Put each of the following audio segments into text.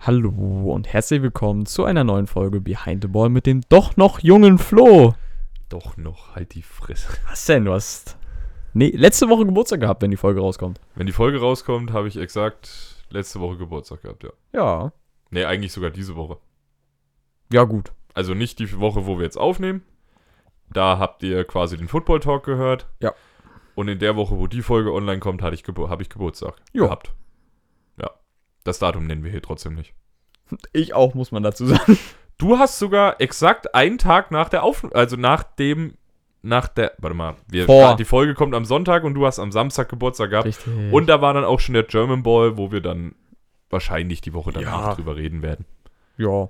Hallo und herzlich willkommen zu einer neuen Folge Behind the Ball mit dem doch noch jungen Flo. Doch noch, halt die Fresse. Was denn? Du hast nee, letzte Woche Geburtstag gehabt, wenn die Folge rauskommt. Wenn die Folge rauskommt, habe ich exakt letzte Woche Geburtstag gehabt, ja. Ja. Nee, eigentlich sogar diese Woche. Ja, gut. Also nicht die Woche, wo wir jetzt aufnehmen. Da habt ihr quasi den Football Talk gehört. Ja. Und in der Woche, wo die Folge online kommt, hatte ich Gebur habe ich Geburtstag Jo. gehabt. Ja. Das Datum nennen wir hier trotzdem nicht. Ich auch, muss man dazu sagen. Du hast sogar exakt einen Tag nach der Aufnahme, also nach dem, nach der, warte mal, wir, Vor. die Folge kommt am Sonntag und du hast am Samstag Geburtstag gehabt. Richtig. Und da war dann auch schon der German Ball, wo wir dann wahrscheinlich die Woche danach Ja. drüber reden werden. ja.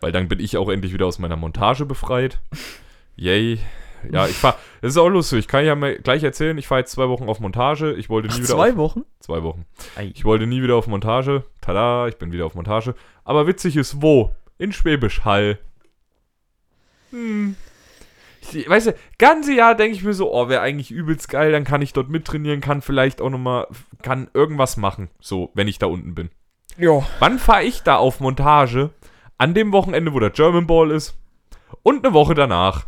Weil dann bin ich auch endlich wieder aus meiner Montage befreit. Yay. Ja, ich fahr. Das ist auch lustig. Ich kann ja mal gleich erzählen, ich fahre jetzt zwei Wochen auf Montage. Ich wollte nie Ach, wieder zwei auf, Wochen? zwei Wochen. Ei. Ich wollte nie wieder auf Montage. Tada, ich bin wieder auf Montage. Aber witzig ist wo? In Schwäbisch Hall. Hm. Ich, weißt du, ganze Jahr denke ich mir so, oh, wäre eigentlich übelst geil, dann kann ich dort mittrainieren, kann vielleicht auch nochmal, kann irgendwas machen, so, wenn ich da unten bin. Ja. Wann fahre ich da auf Montage? An dem Wochenende, wo der German Ball ist. Und eine Woche danach.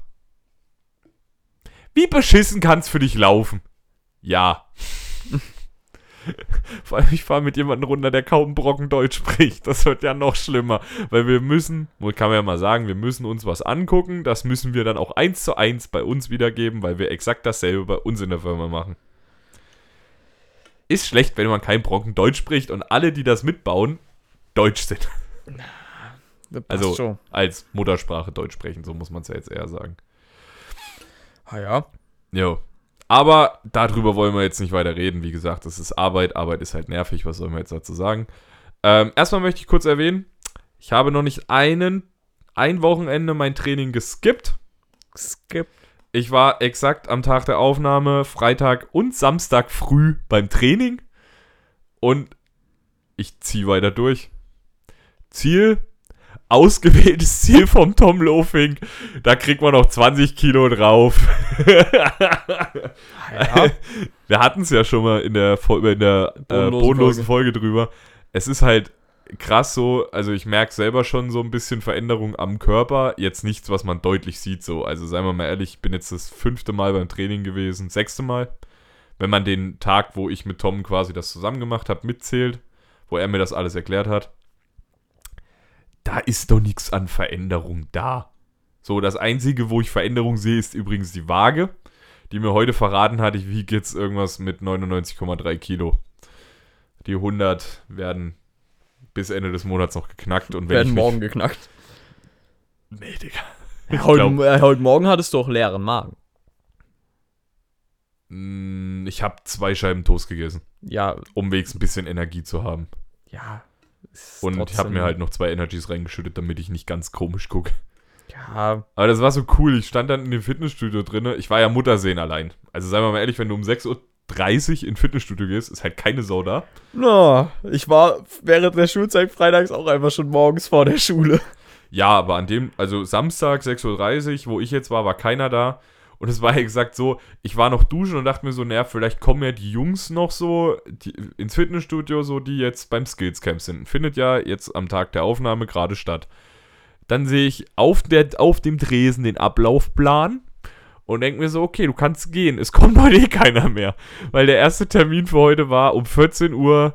Wie beschissen kann's für dich laufen? Ja. Vor allem, ich fahre mit jemandem runter, der kaum Brocken Deutsch spricht. Das wird ja noch schlimmer. Weil wir müssen, kann man ja mal sagen, wir müssen uns was angucken. Das müssen wir dann auch eins zu eins bei uns wiedergeben, weil wir exakt dasselbe bei uns in der Firma machen. Ist schlecht, wenn man kein Brocken Deutsch spricht und alle, die das mitbauen, Deutsch sind. Also schon. als Muttersprache Deutsch sprechen, so muss man es ja jetzt eher sagen. Ah ja. Jo. Aber darüber wollen wir jetzt nicht weiter reden. Wie gesagt, das ist Arbeit. Arbeit ist halt nervig. Was soll man jetzt dazu sagen? Ähm, erstmal möchte ich kurz erwähnen, ich habe noch nicht einen, ein Wochenende mein Training geskippt. Skip. Ich war exakt am Tag der Aufnahme, Freitag und Samstag früh beim Training. Und ich ziehe weiter durch. Ziel, ausgewähltes Ziel vom Tom Lofing. Da kriegt man noch 20 Kilo drauf. Ja. Wir hatten es ja schon mal in der, in der äh, Bodenlosen bodenlosen Folge drüber. Es ist halt krass so, also ich merke selber schon so ein bisschen Veränderung am Körper. Jetzt nichts, was man deutlich sieht so. Also seien wir mal ehrlich, ich bin jetzt das fünfte Mal beim Training gewesen, sechste Mal. Wenn man den Tag, wo ich mit Tom quasi das zusammen gemacht habe, mitzählt, wo er mir das alles erklärt hat. Da ist doch nichts an Veränderung da. So, das Einzige, wo ich Veränderung sehe, ist übrigens die Waage die mir heute verraten hat, ich wiege jetzt irgendwas mit 99,3 Kilo. Die 100 werden bis Ende des Monats noch geknackt und wenn Werden ich morgen geknackt. Mich, nee, Digga. Ja, heute, glaub- äh, heute Morgen hattest du auch leeren Magen. Mm, Ich habe zwei Scheiben Toast gegessen, Ja, um wenigstens ein bisschen Energie zu haben. ja. Ist Und ich habe trotzdem- mir halt noch zwei Energies reingeschüttet, damit ich nicht ganz komisch gucke. Ja, Aber das war so cool. Ich stand dann in dem Fitnessstudio drin. Ich war ja Muttersehen allein. Also seien wir mal ehrlich, wenn du um 6.30 Uhr in Fitnessstudio gehst, ist halt keine Sau da. Na, ich war während der Schulzeit freitags auch einfach schon morgens vor der Schule. Ja, aber an dem, also Samstag 6.30 Uhr, wo ich jetzt war, war keiner da. Und es war exakt so, ich war noch duschen und dachte mir so, naja, vielleicht kommen ja die Jungs noch so die, ins Fitnessstudio, so die jetzt beim Skillscamp sind. Findet ja jetzt am Tag der Aufnahme gerade statt. Dann sehe ich auf, der, auf dem Tresen den Ablaufplan und denke mir so, okay, du kannst gehen. Es kommt heute eh keiner mehr. Weil der erste Termin für heute war um 14 Uhr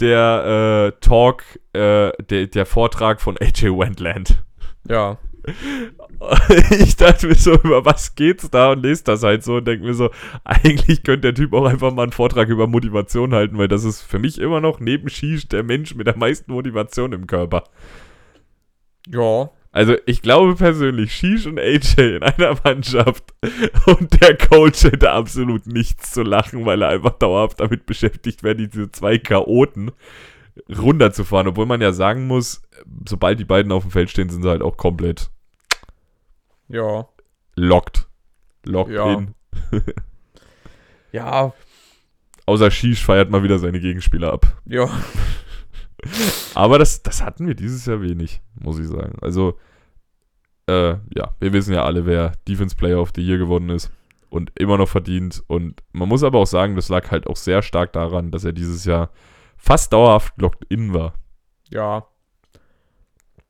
der äh, Talk, äh, der, der Vortrag von AJ Wendland. Ja. ich dachte mir so, über was geht's da und lese das halt so und denke mir so, eigentlich könnte der Typ auch einfach mal einen Vortrag über Motivation halten, weil das ist für mich immer noch neben Shish der Mensch mit der meisten Motivation im Körper. Ja. Also ich glaube persönlich, Shish und AJ in einer Mannschaft und der Coach hätte absolut nichts zu lachen, weil er einfach dauerhaft damit beschäftigt wäre, diese zwei Chaoten runterzufahren. Obwohl man ja sagen muss, sobald die beiden auf dem Feld stehen, sind sie halt auch komplett Ja. locked. Locked Ja. in. Ja. Außer Shish feiert mal wieder seine Gegenspieler ab. Ja. Aber das, das hatten wir dieses Jahr wenig, muss ich sagen. Also, äh, ja, wir wissen ja alle, wer Defense Player of the Year gewonnen ist. Und immer noch verdient. Und man muss aber auch sagen, das lag halt auch sehr stark daran, dass er dieses Jahr fast dauerhaft locked in war. Ja.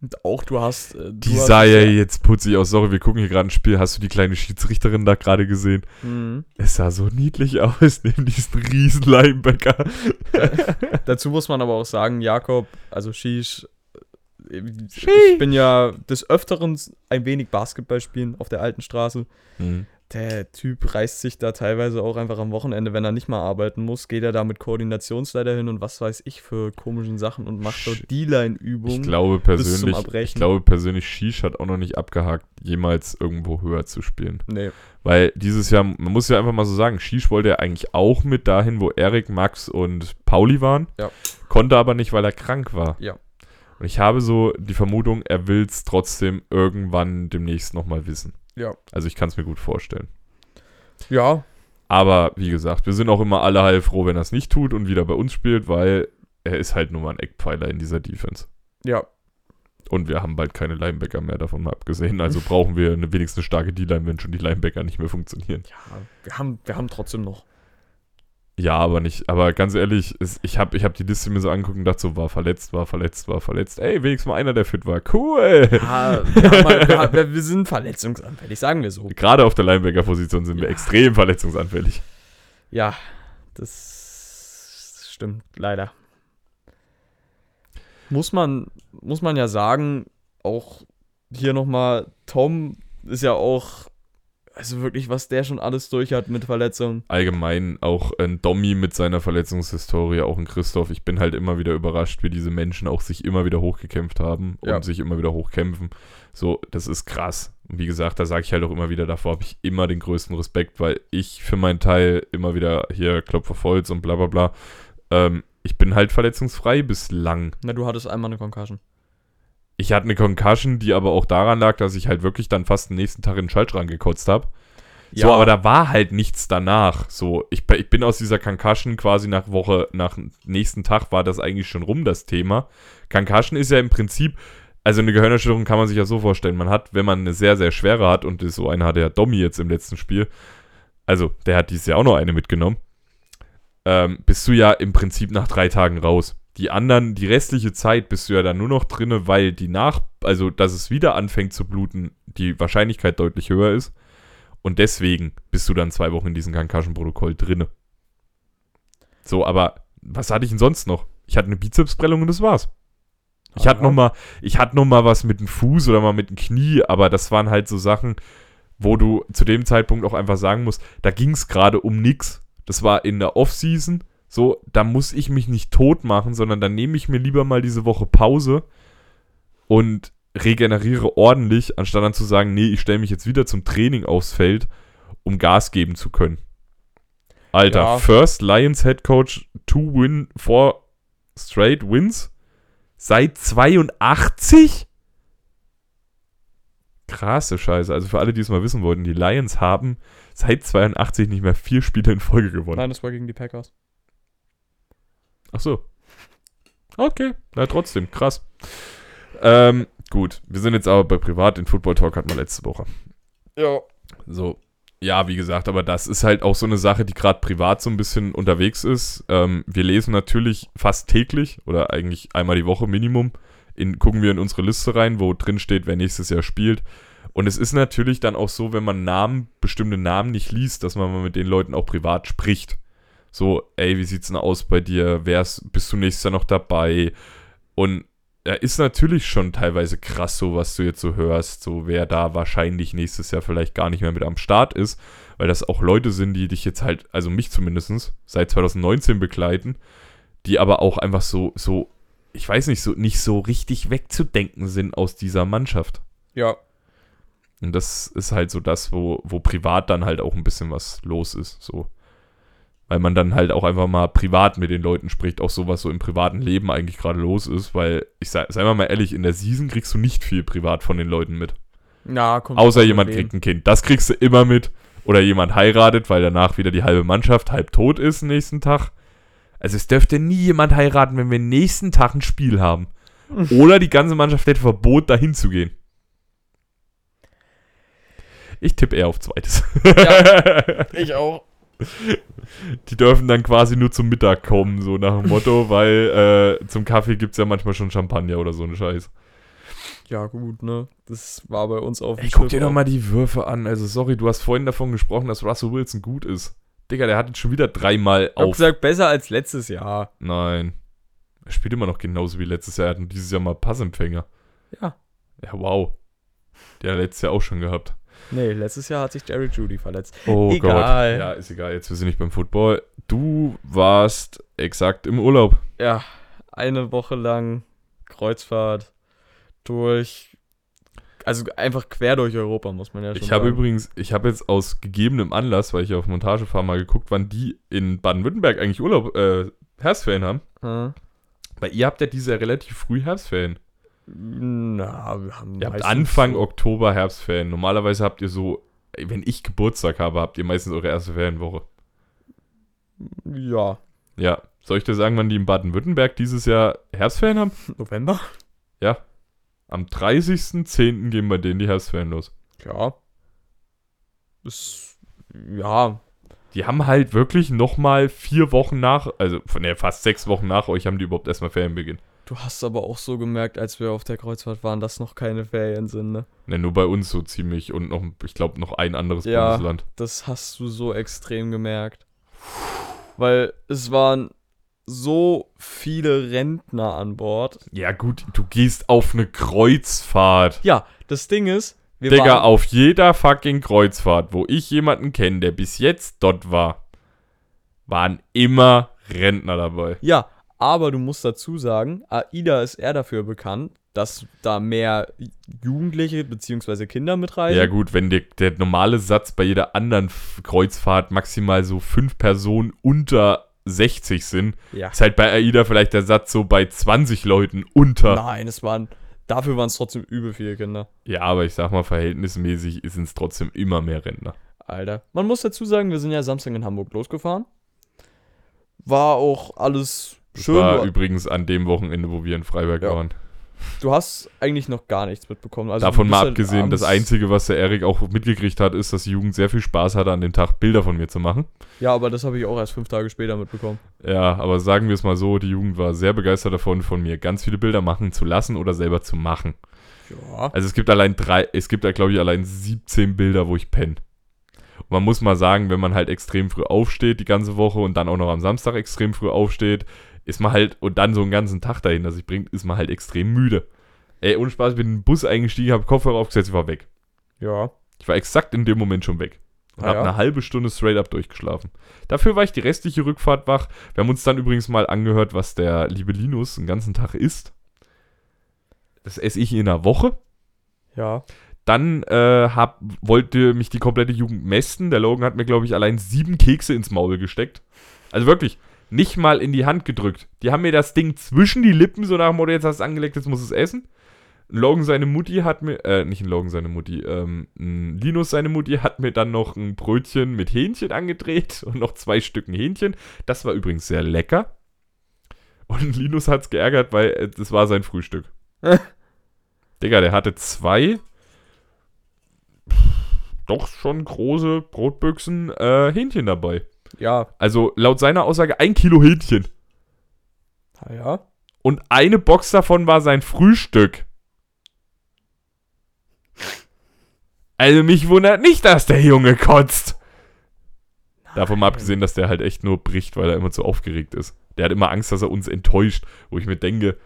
Und auch du hast. äh, Du Die hast sah ja jetzt putzig aus. Sorry, wir gucken hier gerade ein Spiel. Hast du die kleine Schiedsrichterin da gerade gesehen? Mhm. Es sah so niedlich aus, neben diesen riesen Linebacker. Dazu muss man aber auch sagen, Jakob, also Shish, äh, Shish. ich bin ja des Öfteren ein wenig Basketball spielen auf der alten Straße. Mhm. Der Typ reißt sich da teilweise auch einfach am Wochenende, wenn er nicht mal arbeiten muss, geht er da mit Koordinationsleiter hin und was weiß ich für komischen Sachen und macht dort D-Line-Übungen. Ich glaube persönlich, ich glaube persönlich, Shish hat auch noch nicht abgehakt, jemals irgendwo höher zu spielen. Nee, Weil dieses Jahr, man muss ja einfach mal so sagen, Shish wollte ja eigentlich auch mit dahin, wo Erik, Max und Pauli waren. Ja. Konnte aber nicht, weil er krank war. Ja. Und ich habe so die Vermutung, er will es trotzdem irgendwann demnächst nochmal wissen. Ja. Also ich kann es mir gut vorstellen. Ja, Aber wie gesagt, wir sind auch immer alle heilfroh, wenn er es nicht tut und wieder bei uns spielt, weil er ist halt nur mal ein Eckpfeiler in dieser Defense. ja, Und wir haben bald keine Linebacker mehr, davon mal abgesehen. Also brauchen wir eine, wenigstens starke D-Line, wenn schon die Linebacker nicht mehr funktionieren. ja. Wir haben, wir haben trotzdem noch. Ja, aber nicht. Aber ganz ehrlich, es, ich habe ich hab die Liste mir so angeguckt und dachte so, war verletzt, war verletzt, war verletzt. Ey, wenigstens mal einer, der fit war. Cool. Ja, wir, halt, wir, haben- wir sind verletzungsanfällig, sagen wir so. Gerade auf der Linebacker-Position sind wir Ja. extrem verletzungsanfällig. Ja, das stimmt leider. Muss man, muss man ja sagen, auch hier nochmal, Tom ist ja auch, also wirklich, was der schon alles durch hat mit Verletzungen. Allgemein auch ein Dommy mit seiner Verletzungshistorie, auch ein Christoph. Ich bin halt immer wieder überrascht, wie diese Menschen auch sich immer wieder hochgekämpft haben und Ja. sich immer wieder hochkämpfen. So, das ist krass. Und wie gesagt, da sage ich halt auch immer wieder, davor habe ich immer den größten Respekt, weil ich für meinen Teil immer wieder hier Klopf auf Holz und bla bla bla. Ähm, ich bin halt verletzungsfrei bislang. Na, du hattest einmal eine Concussion. Ich hatte eine Concussion, die aber auch daran lag, dass ich halt wirklich dann fast den nächsten Tag in den Schaltschrank gekotzt habe. So, aber da war halt nichts danach. So, ich, ich bin aus dieser Concussion quasi nach Woche, nach nächsten Tag war das eigentlich schon rum, das Thema. Concussion ist ja im Prinzip, also eine Gehirnerschütterung kann man sich ja so vorstellen. Man hat, wenn man eine sehr, sehr schwere hat, und so eine hatte ja Domi jetzt im letzten Spiel, also der hat dieses Jahr auch noch eine mitgenommen, ähm, bist du ja im Prinzip nach drei Tagen raus. Die anderen, die restliche Zeit bist du ja dann nur noch drinne, weil die nach, also dass es wieder anfängt zu bluten, die Wahrscheinlichkeit deutlich höher ist. Und deswegen bist du dann zwei Wochen in diesem Concussion-Protokoll drinne. So, aber was hatte ich denn sonst noch? Ich hatte eine Bizepsprellung und das war's. Ich hatte noch mal, ich hatte noch mal was mit dem Fuß oder mal mit dem Knie, aber das waren halt so Sachen, wo du zu dem Zeitpunkt auch einfach sagen musst, da ging es gerade um nix. Das war in der Offseason. So, da muss ich mich nicht tot machen, sondern dann nehme ich mir lieber mal diese Woche Pause und regeneriere ordentlich, anstatt dann zu sagen, nee, ich stelle mich jetzt wieder zum Training aufs Feld, um Gas geben zu können. Alter, Ja. First Lions Head Coach, two win, four straight wins seit 82? Krasse Scheiße. Also für alle, die es mal wissen wollten, die Lions haben seit 82 nicht mehr vier Spiele in Folge gewonnen. Nein, das war gegen die Packers. Ach so. Okay, na trotzdem, krass. Ähm, gut, wir sind jetzt aber bei Privat. Den Football Talk hatten wir letzte Woche. Ja. So, ja, wie gesagt, aber das ist halt auch so eine Sache, die gerade privat so ein bisschen unterwegs ist. Ähm, wir lesen natürlich fast täglich oder eigentlich einmal die Woche Minimum. In, gucken wir in unsere Liste rein, wo drin steht, wer nächstes Jahr spielt. Und es ist natürlich dann auch so, wenn man Namen, bestimmte Namen nicht liest, dass man mal mit den Leuten auch privat spricht. So, ey, wie sieht's denn aus bei dir? Wer ist, bist du nächstes Jahr noch dabei? Und ja, ist natürlich schon teilweise krass, so was du jetzt so hörst, so wer da wahrscheinlich nächstes Jahr vielleicht gar nicht mehr mit am Start ist, weil das auch Leute sind, die dich jetzt halt, also mich zumindest, seit 2019 begleiten, die aber auch einfach so, so, ich weiß nicht, so nicht so richtig wegzudenken sind aus dieser Mannschaft. Ja. Und das ist halt so das, wo, wo privat dann halt auch ein bisschen was los ist, so. Weil man dann halt auch einfach mal privat mit den Leuten spricht, auch so was so im privaten Leben eigentlich gerade los ist, weil ich sag, sei mal ehrlich, in der Season kriegst du nicht viel privat von den Leuten mit. Ja, kommt Außer jemand kriegt ein Kind. Das kriegst du immer mit. Oder jemand heiratet, weil danach wieder die halbe Mannschaft halb tot ist nächsten Tag. Also es dürfte nie jemand heiraten, wenn wir nächsten Tag ein Spiel haben. Oder die ganze Mannschaft hätte Verbot, dahin zu gehen. Ich tippe eher auf zweites. Ja. Ich auch. Die dürfen dann quasi nur zum Mittag kommen, so nach dem Motto, weil äh, zum Kaffee gibt es ja manchmal schon Champagner oder so eine Scheiß. Ja, gut, ne? Das war bei uns auf dem Ey, guck dir doch mal die Würfe an. Also, sorry, du hast vorhin davon gesprochen, dass Russell Wilson gut ist. Digga, der hat jetzt schon wieder dreimal Ich hab auf. gesagt, besser als letztes Jahr. Nein. Er spielt immer noch genauso wie letztes Jahr. Er hat dieses Jahr mal Passempfänger. Ja. Ja, wow. Der hat letztes Jahr auch schon gehabt. Nee, letztes Jahr hat sich Jerry Judy verletzt. Oh Egal. Gott. Ja, ist egal. Jetzt wir sind nicht beim Football. Du warst exakt im Urlaub. Ja, eine Woche lang Kreuzfahrt durch. Also einfach quer durch Europa, muss man ja schon Ich habe übrigens, ich habe jetzt aus gegebenem Anlass, weil ich auf Montagefahren mal geguckt, wann die in Baden-Württemberg eigentlich Urlaub, äh, Herbstferien haben. Hm. Weil ihr habt ja dieses Jahr relativ früh Herbstferien. Na, wir haben. Ihr habt Anfang so- Oktober Herbstferien. Normalerweise habt ihr so, wenn ich Geburtstag habe, habt ihr meistens eure erste Ferienwoche. Ja, Ja. Soll ich dir sagen, wann die in Baden-Württemberg dieses Jahr Herbstferien haben? November? Ja. Am 30.10. gehen bei denen die Herbstferien los. Ja. Ist. Ja. Die haben halt wirklich nochmal vier Wochen nach, also von der fast sechs Wochen nach euch haben die überhaupt erstmal Ferienbeginn. Du hast aber auch so gemerkt, als wir auf der Kreuzfahrt waren, dass noch keine Ferien sind, ne? Ne, nur bei uns so ziemlich und noch, ich glaube, noch ein anderes Ja. Bundesland. Das hast du so extrem gemerkt. Weil es waren so viele Rentner an Bord. Ja, gut, du gehst auf eine Kreuzfahrt. Ja, das Ding ist, wir Digga, auf jeder fucking Kreuzfahrt, wo ich jemanden kenne, der bis jetzt dort war, waren immer Rentner dabei. Ja, aber du musst dazu sagen, AIDA ist eher dafür bekannt, dass da mehr Jugendliche bzw. Kinder mitreisen. Ja, gut, wenn der, der normale Satz bei jeder anderen Kreuzfahrt maximal so fünf Personen unter 60 sind, Ja. ist halt bei AIDA vielleicht der Satz so bei 20 Leuten unter. Nein, es waren, dafür waren es trotzdem übel viele Kinder. Ja, aber ich sag mal, verhältnismäßig sind es trotzdem immer mehr Rentner. Alter. Man muss dazu sagen, wir sind ja Samstag in Hamburg losgefahren. War auch alles Das schön. war übrigens an dem Wochenende, wo wir in Freiberg Ja. waren. du hast eigentlich noch gar nichts mitbekommen. Also Davon mal halt abgesehen, das Einzige, was der Erik auch mitgekriegt hat, ist, dass die Jugend sehr viel Spaß hatte, an dem Tag Bilder von mir zu machen. Ja, aber das habe ich auch erst fünf Tage später mitbekommen. Ja, aber sagen wir es mal so, die Jugend war sehr begeistert davon, von mir ganz viele Bilder machen zu lassen oder selber zu machen. Ja. Also es gibt allein drei, es gibt da glaube ich allein 17 Bilder, wo ich penne. Und man muss mal sagen, wenn man halt extrem früh aufsteht die ganze Woche und dann auch noch am Samstag extrem früh aufsteht, ist man halt, und dann so einen ganzen Tag dahinter sich bringt, ist man halt extrem müde. Ey, ohne Spaß, ich bin in den Bus eingestiegen, habe Kopfhörer aufgesetzt, ich war weg. Ja. Ich war exakt in dem Moment schon weg. Und Ah, habe ja? eine halbe Stunde straight up durchgeschlafen. Dafür war ich die restliche Rückfahrt wach. Wir haben uns dann übrigens mal angehört, was der liebe Linus den ganzen Tag isst. Das esse ich in einer Woche. Ja. Dann äh, hab, wollte mich die komplette Jugend mästen. Der Logan hat mir, glaube ich, allein sieben Kekse ins Maul gesteckt. Also wirklich, nicht mal in die Hand gedrückt. Die haben mir das Ding zwischen die Lippen, so nach dem Motto, jetzt hast du es angelegt, jetzt musst du es essen. Logan seine Mutti hat mir, äh, nicht ein Logan seine Mutti, ähm, Linus seine Mutti hat mir dann noch ein Brötchen mit Hähnchen angedreht und noch zwei Stücken Hähnchen. Das war übrigens sehr lecker. Und Linus hat's geärgert, weil äh, das war sein Frühstück. Digga, der hatte zwei doch schon große Brotbüchsen äh, Hähnchen dabei. Ja. Also laut seiner Aussage ein Kilo Hähnchen. Ah, ja. Und eine Box davon war sein Frühstück. Also mich wundert nicht, dass der Junge kotzt. Davon mal abgesehen, dass der halt echt nur bricht, weil er immer zu aufgeregt ist. Der hat immer Angst, dass er uns enttäuscht. Wo ich mir denke,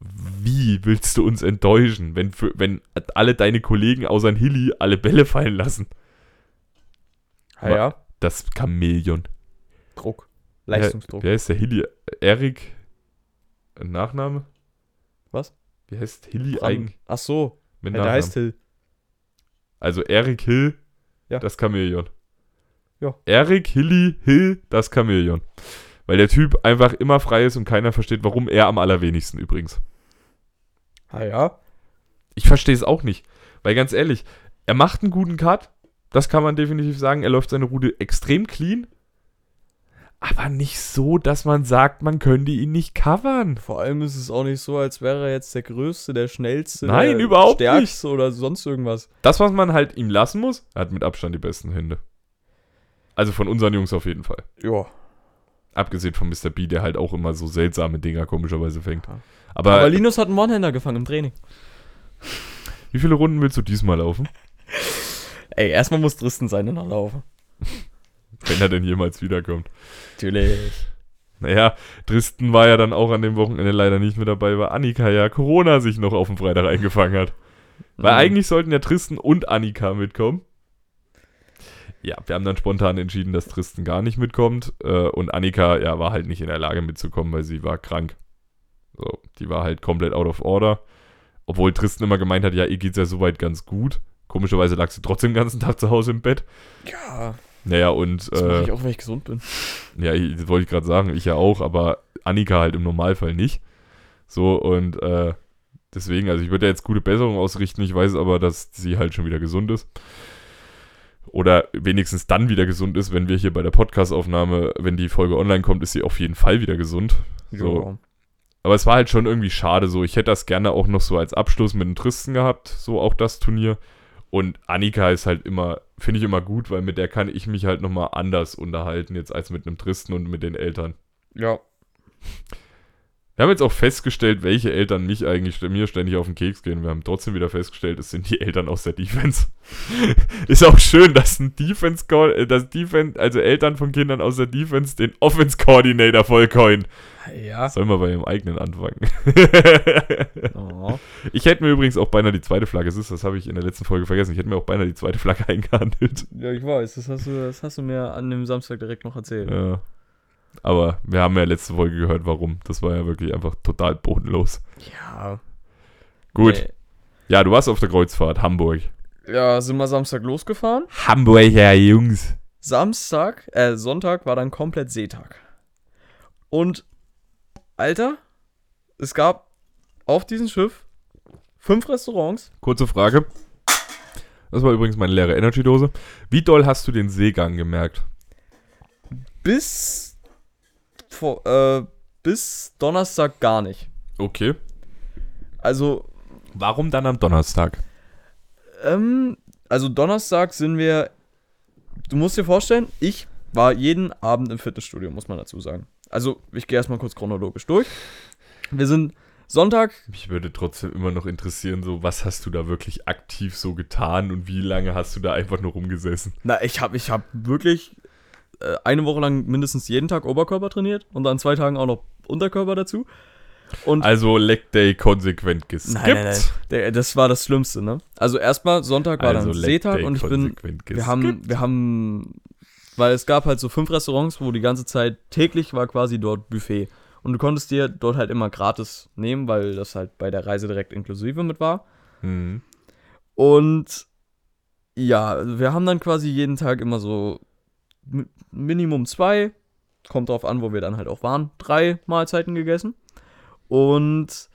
wie willst du uns enttäuschen, wenn, für, wenn alle deine Kollegen außer ein Hilly alle Bälle fallen lassen? Ah, ja. Das Chamäleon. Druck. Leistungsdruck. Wer ist der Hilly? Erik? Ein Nachname? Was? Wie heißt Hilly eigentlich? Ach so. Mit Ja, der heißt Hill. Also Erik Hill, Ja. das Chamäleon. Ja. Erik Hilly Hill, das Chamäleon. Weil der Typ einfach immer frei ist und keiner versteht, warum er am allerwenigsten übrigens. Ah, ja. Ich verstehe es auch nicht. Weil ganz ehrlich, er macht einen guten Cut. Das kann man definitiv sagen. Er läuft seine Route extrem clean. Aber nicht so, dass man sagt, man könnte ihn nicht covern. Vor allem ist es auch nicht so, als wäre er jetzt der Größte, der Schnellste, Nein, der überhaupt Stärkste oder sonst irgendwas. Das, was man halt ihm lassen muss, er hat mit Abstand die besten Hände. Also von unseren Jungs auf jeden Fall. Ja. Abgesehen von Mr. B, der halt auch immer so seltsame Dinger komischerweise fängt. Aber, Aber Linus hat einen One-Hander gefangen im Training. wie viele Runden willst du diesmal laufen? Ey, erstmal muss Tristan seine noch laufen. Wenn er denn jemals wiederkommt. Natürlich. Naja, Tristan war ja dann auch an dem Wochenende leider nicht mit dabei, weil Annika ja Corona sich noch auf dem Freitag eingefangen hat. Weil Mhm. eigentlich sollten ja Tristan und Annika mitkommen. Ja, wir haben dann spontan entschieden, dass Tristan gar nicht mitkommt. Äh, und Annika, ja, war halt nicht in der Lage mitzukommen, weil sie war krank. So, die war halt komplett out of order. Obwohl Tristan immer gemeint hat, ja, ihr geht's ja soweit ganz gut. Komischerweise lag sie trotzdem den ganzen Tag zu Hause im Bett. Ja, Naja, und das mache äh, ich auch, wenn ich gesund bin. ja, ich- das wollte ich gerade sagen, ich ja auch, aber Annika halt im Normalfall nicht. So, und äh, deswegen, also ich würde ja jetzt gute Besserung ausrichten, ich weiß aber, dass sie halt schon wieder gesund ist. Oder wenigstens dann wieder gesund ist, wenn wir hier bei der Podcastaufnahme, wenn die Folge online kommt, ist sie auf jeden Fall wieder gesund. So. Ja. Aber es war halt schon irgendwie schade so. Ich hätte das gerne auch noch so als Abschluss mit dem Tristen gehabt, so auch das Turnier. Und Annika ist halt immer, finde ich immer gut, weil mit der kann ich mich halt nochmal anders unterhalten, jetzt als mit einem Tristen und mit den Eltern. ja. Wir haben jetzt auch festgestellt, welche Eltern mich eigentlich mir ständig auf den Keks gehen. Wir haben trotzdem wieder festgestellt, es sind die Eltern aus der Defense. ist auch schön, dass ein Defense, äh, dass Defense, also Eltern von Kindern aus der Defense den Offense Coordinator vollcoin. Ja. Soll mal bei ihrem eigenen anfangen. Oh. Ich hätte mir übrigens auch beinahe die zweite Flagge, ist, das habe ich in der letzten Folge vergessen, ich hätte mir auch beinahe die zweite Flagge eingehandelt. Ja, ich weiß, das hast, du, das hast du mir an dem Samstag direkt noch erzählt. Ja. Aber wir haben ja letzte Folge gehört, warum. Das war ja wirklich einfach total bodenlos. Ja. Gut. Nee. Ja, du warst auf der Kreuzfahrt, Hamburg. Ja, sind wir Samstag losgefahren. Hamburger Jungs. Samstag, äh, Sonntag war dann komplett Seetag. Und, Alter, es gab auf diesem Schiff fünf Restaurants. Kurze Frage. Das war übrigens meine leere Energy-Dose. Wie doll hast du den Seegang gemerkt? Bis, vor, äh, bis Donnerstag gar nicht. Okay. Also, Warum dann am Donnerstag? ähm, also Donnerstag sind wir, du musst dir vorstellen, ich war jeden Abend im Fitnessstudio, muss man dazu sagen. Also, ich gehe erstmal kurz chronologisch durch. Wir sind Sonntag, Mich würde trotzdem immer noch interessieren, so was hast du da wirklich aktiv so getan und wie lange hast du da einfach nur rumgesessen? na, ich habe ich hab wirklich eine Woche lang mindestens jeden Tag Oberkörper trainiert und an zwei Tagen auch noch Unterkörper dazu. Und Also Leg Day konsequent geskippt. Nein, nein, nein. Das war das Schlimmste, ne? Also erstmal Sonntag war Also dann Leg Seetag Day und ich bin. konsequent Wir geskippt. haben, wir haben, weil es gab halt so fünf Restaurants, wo die ganze Zeit täglich war quasi dort Buffet. Und du konntest dir dort halt immer gratis nehmen, weil das halt bei der Reise direkt inklusive mit war. Mhm. Und ja, wir haben dann quasi jeden Tag immer so Minimum zwei, kommt drauf an, wo wir dann halt auch waren, drei Mahlzeiten gegessen. Und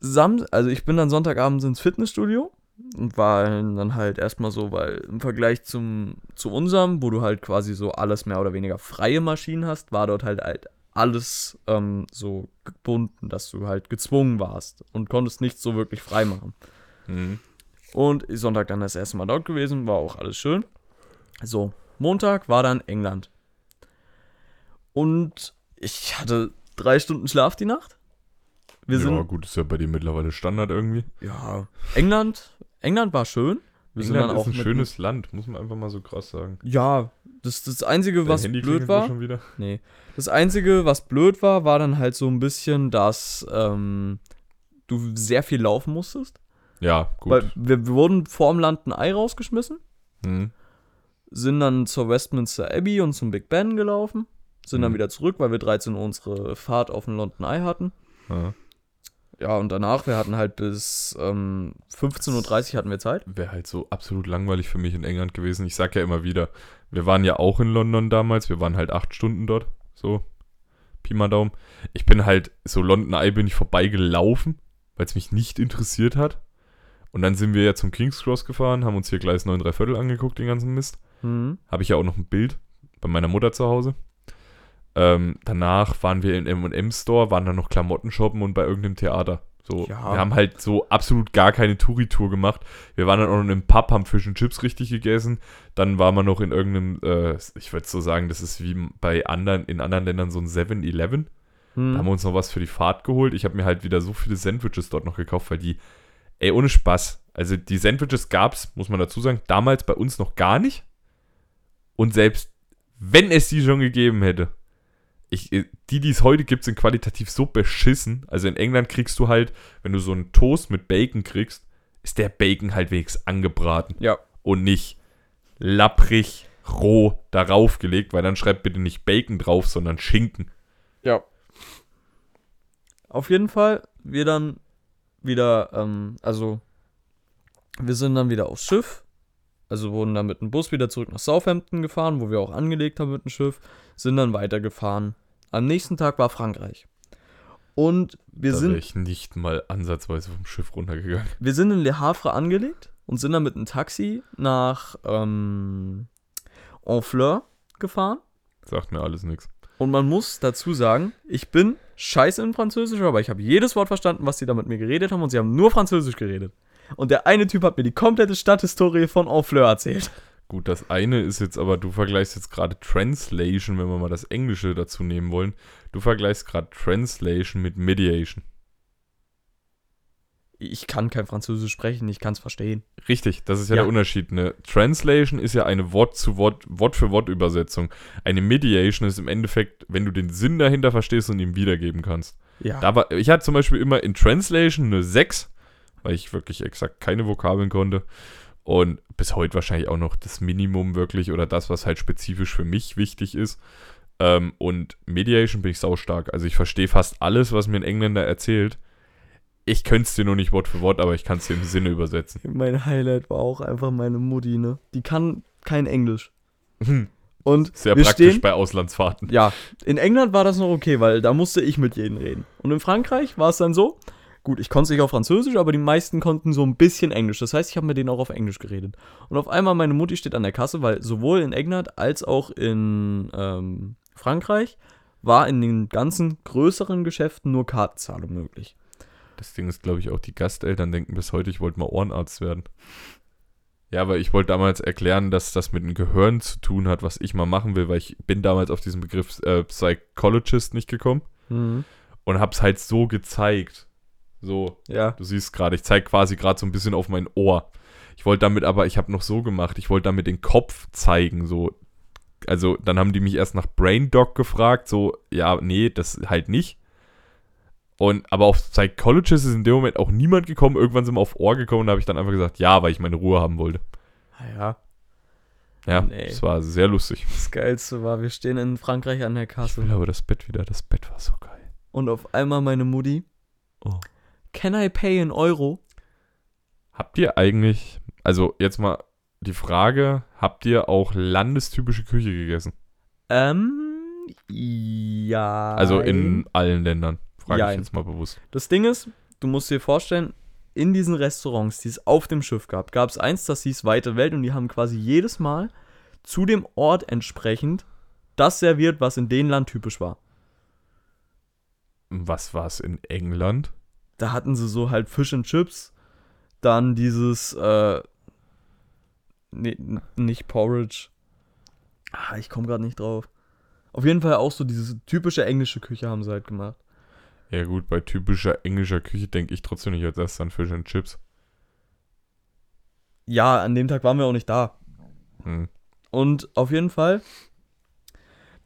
Sam also ich bin dann Sonntagabends ins Fitnessstudio und war dann halt erstmal so, weil im Vergleich zum, zu unserem, wo du halt quasi so alles mehr oder weniger freie Maschinen hast, war dort halt halt alles ähm, so gebunden, dass du halt gezwungen warst und konntest nichts so wirklich frei machen. Mhm. Und Sonntag dann das erste Mal dort gewesen, war auch alles schön. So, Montag war dann England. Und ich hatte drei Stunden Schlaf die Nacht. Wir ja, sind, gut, ist ja bei dir mittlerweile Standard irgendwie. ja, England, England war schön. Wir sind England ist auch ein schönes Land, muss man einfach mal so krass sagen. Ja, das, das Einzige, Dein was Handy blöd war. Schon wieder. Nee. Das Einzige, was blöd war, war dann halt so ein bisschen, dass ähm, du sehr viel laufen musstest. Ja, gut. Weil wir, wir wurden vorm Land ein Ei rausgeschmissen. Mhm. Sind dann zur Westminster Abbey und zum Big Ben gelaufen, sind dann Mhm. wieder zurück, weil wir 13 Uhr unsere Fahrt auf den London Eye hatten. Ja. Ja, und danach, wir hatten halt bis ähm, 15.30 Uhr hatten wir Zeit. Wäre halt so absolut langweilig für mich in England gewesen. Ich sag ja immer wieder, wir waren ja auch in London damals, wir waren halt acht Stunden dort, so, Pi mal Daumen. Ich bin halt, so London Eye bin ich vorbeigelaufen, weil es mich nicht interessiert hat. Und dann sind wir ja zum King's Cross gefahren, haben uns hier Gleis 9 3 Viertel angeguckt, den ganzen Mist. Mhm. Habe ich ja auch noch ein Bild bei meiner Mutter zu Hause. Ähm, danach waren wir im M&M Store, waren dann noch Klamotten shoppen und bei irgendeinem Theater. So, Ja. wir haben halt so absolut gar keine Touri-Tour gemacht. Wir waren dann auch noch in einem Pub, haben Fish and Chips richtig gegessen. Dann waren wir noch in irgendeinem, äh, ich würde so sagen, das ist wie bei anderen, in anderen Ländern so ein 7-Eleven. Da haben Hm. wir uns noch was für die Fahrt geholt. Ich habe mir halt wieder so viele Sandwiches dort noch gekauft, weil die, ey, ohne Spaß. Also die Sandwiches gab's, muss man dazu sagen, damals bei uns noch gar nicht. Und selbst wenn es die schon gegeben hätte, ich, die, die es heute gibt, sind qualitativ so beschissen. Also in England kriegst du halt, wenn du so einen Toast mit Bacon kriegst, ist der Bacon halt wenigstens angebraten Ja. und nicht lapprig, roh darauf gelegt, weil dann schreibt bitte nicht Bacon drauf, sondern Schinken. Ja. Auf jeden Fall, wir dann wieder, ähm, also wir sind dann wieder aufs Schiff, also wurden dann mit dem Bus wieder zurück nach Southampton gefahren, wo wir auch angelegt haben mit dem Schiff, sind dann weitergefahren. Am nächsten Tag war Frankreich. Und wir da wäre sind, ich nicht mal ansatzweise vom Schiff runtergegangen. wir sind in Le Havre angelegt und sind dann mit einem Taxi nach ähm, Honfleur gefahren. Sagt mir alles nichts. Und man muss dazu sagen, ich bin scheiße in Französisch, aber ich habe jedes Wort verstanden, was sie da mit mir geredet haben und sie haben nur Französisch geredet. Und der eine Typ hat mir die komplette Stadthistorie von Honfleur erzählt. Gut, das eine ist jetzt aber, du vergleichst jetzt gerade Translation, wenn wir mal das Englische dazu nehmen wollen. Du vergleichst gerade Translation mit Mediation. Ich kann kein Französisch sprechen, ich kann es verstehen. Richtig, das ist ja, Ja. der Unterschied. Eine Translation ist ja eine Wort zu Wort, Wort für Wort Übersetzung. Eine Mediation ist im Endeffekt, wenn du den Sinn dahinter verstehst und ihm wiedergeben kannst. Ja. Da war, ich hatte zum Beispiel immer in Translation eine 6, weil ich wirklich exakt keine Vokabeln konnte. Und bis heute wahrscheinlich auch noch das Minimum wirklich oder das, was halt spezifisch für mich wichtig ist. Ähm, und Mediation bin ich saustark. Also ich verstehe fast alles, was mir ein Engländer erzählt. Ich könnte es dir nur nicht Wort für Wort, aber ich kann es dir im Sinne übersetzen. mein Highlight war auch einfach meine Mutti, ne? Die kann kein Englisch. Hm, Und Sehr praktisch stehen, bei Auslandsfahrten. Ja, in England war das noch okay, weil da musste ich mit jedem reden. Und in Frankreich war es dann so, gut, ich konnte es nicht auf Französisch, aber die meisten konnten so ein bisschen Englisch. Das heißt, ich habe mit denen auch auf Englisch geredet. Und auf einmal meine Mutti steht an der Kasse, weil sowohl in England als auch in ähm, Frankreich war in den ganzen größeren Geschäften nur Kartenzahlung möglich. Das Ding ist, glaube ich, auch die Gasteltern denken bis heute, ich wollte mal Ohrenarzt werden. Ja, aber ich wollte damals erklären, dass das mit dem Gehirn zu tun hat, was ich mal machen will, weil ich bin damals auf diesen Begriff äh, Psychologist nicht gekommen Mhm. und hab's halt so gezeigt. So, Ja. du siehst gerade, ich zeige quasi gerade so ein bisschen auf mein Ohr. Ich wollte damit aber, ich habe noch so gemacht, ich wollte damit den Kopf zeigen, so. Also, dann haben die mich erst nach Brain Doc gefragt, so, ja, nee, das halt nicht. Und, aber auf Psychologist ist in dem Moment auch niemand gekommen. Irgendwann sind wir auf Ohr gekommen und da habe ich dann einfach gesagt, ja, weil ich meine Ruhe haben wollte. Ja, Ja, Nee. es war sehr lustig. das Geilste war, wir stehen in Frankreich an der Ich Kasse will aber das Bett wieder, das Bett war so geil. und auf einmal meine Mutti, Oh. Can I pay in Euro? Habt ihr eigentlich, also jetzt mal die Frage, habt ihr auch landestypische Küche gegessen? Ähm, ja. Also in allen Ländern, frage ich Jein. jetzt mal bewusst. Das Ding ist, du musst dir vorstellen, in diesen Restaurants, die es auf dem Schiff gab, gab es eins, das hieß Weite Welt und die haben quasi jedes Mal zu dem Ort entsprechend das serviert, was in dem Land typisch war. Was war es in England? Da hatten sie so halt Fish and Chips, dann dieses, äh, nee, nicht Porridge. Ah, ich komme gerade nicht drauf. Auf jeden Fall auch so diese typische englische Küche haben sie halt gemacht. Ja gut, bei typischer englischer Küche denke ich trotzdem nicht als erstes an Fish and Chips. Ja, an dem Tag waren wir auch nicht da. Hm. Und auf jeden Fall,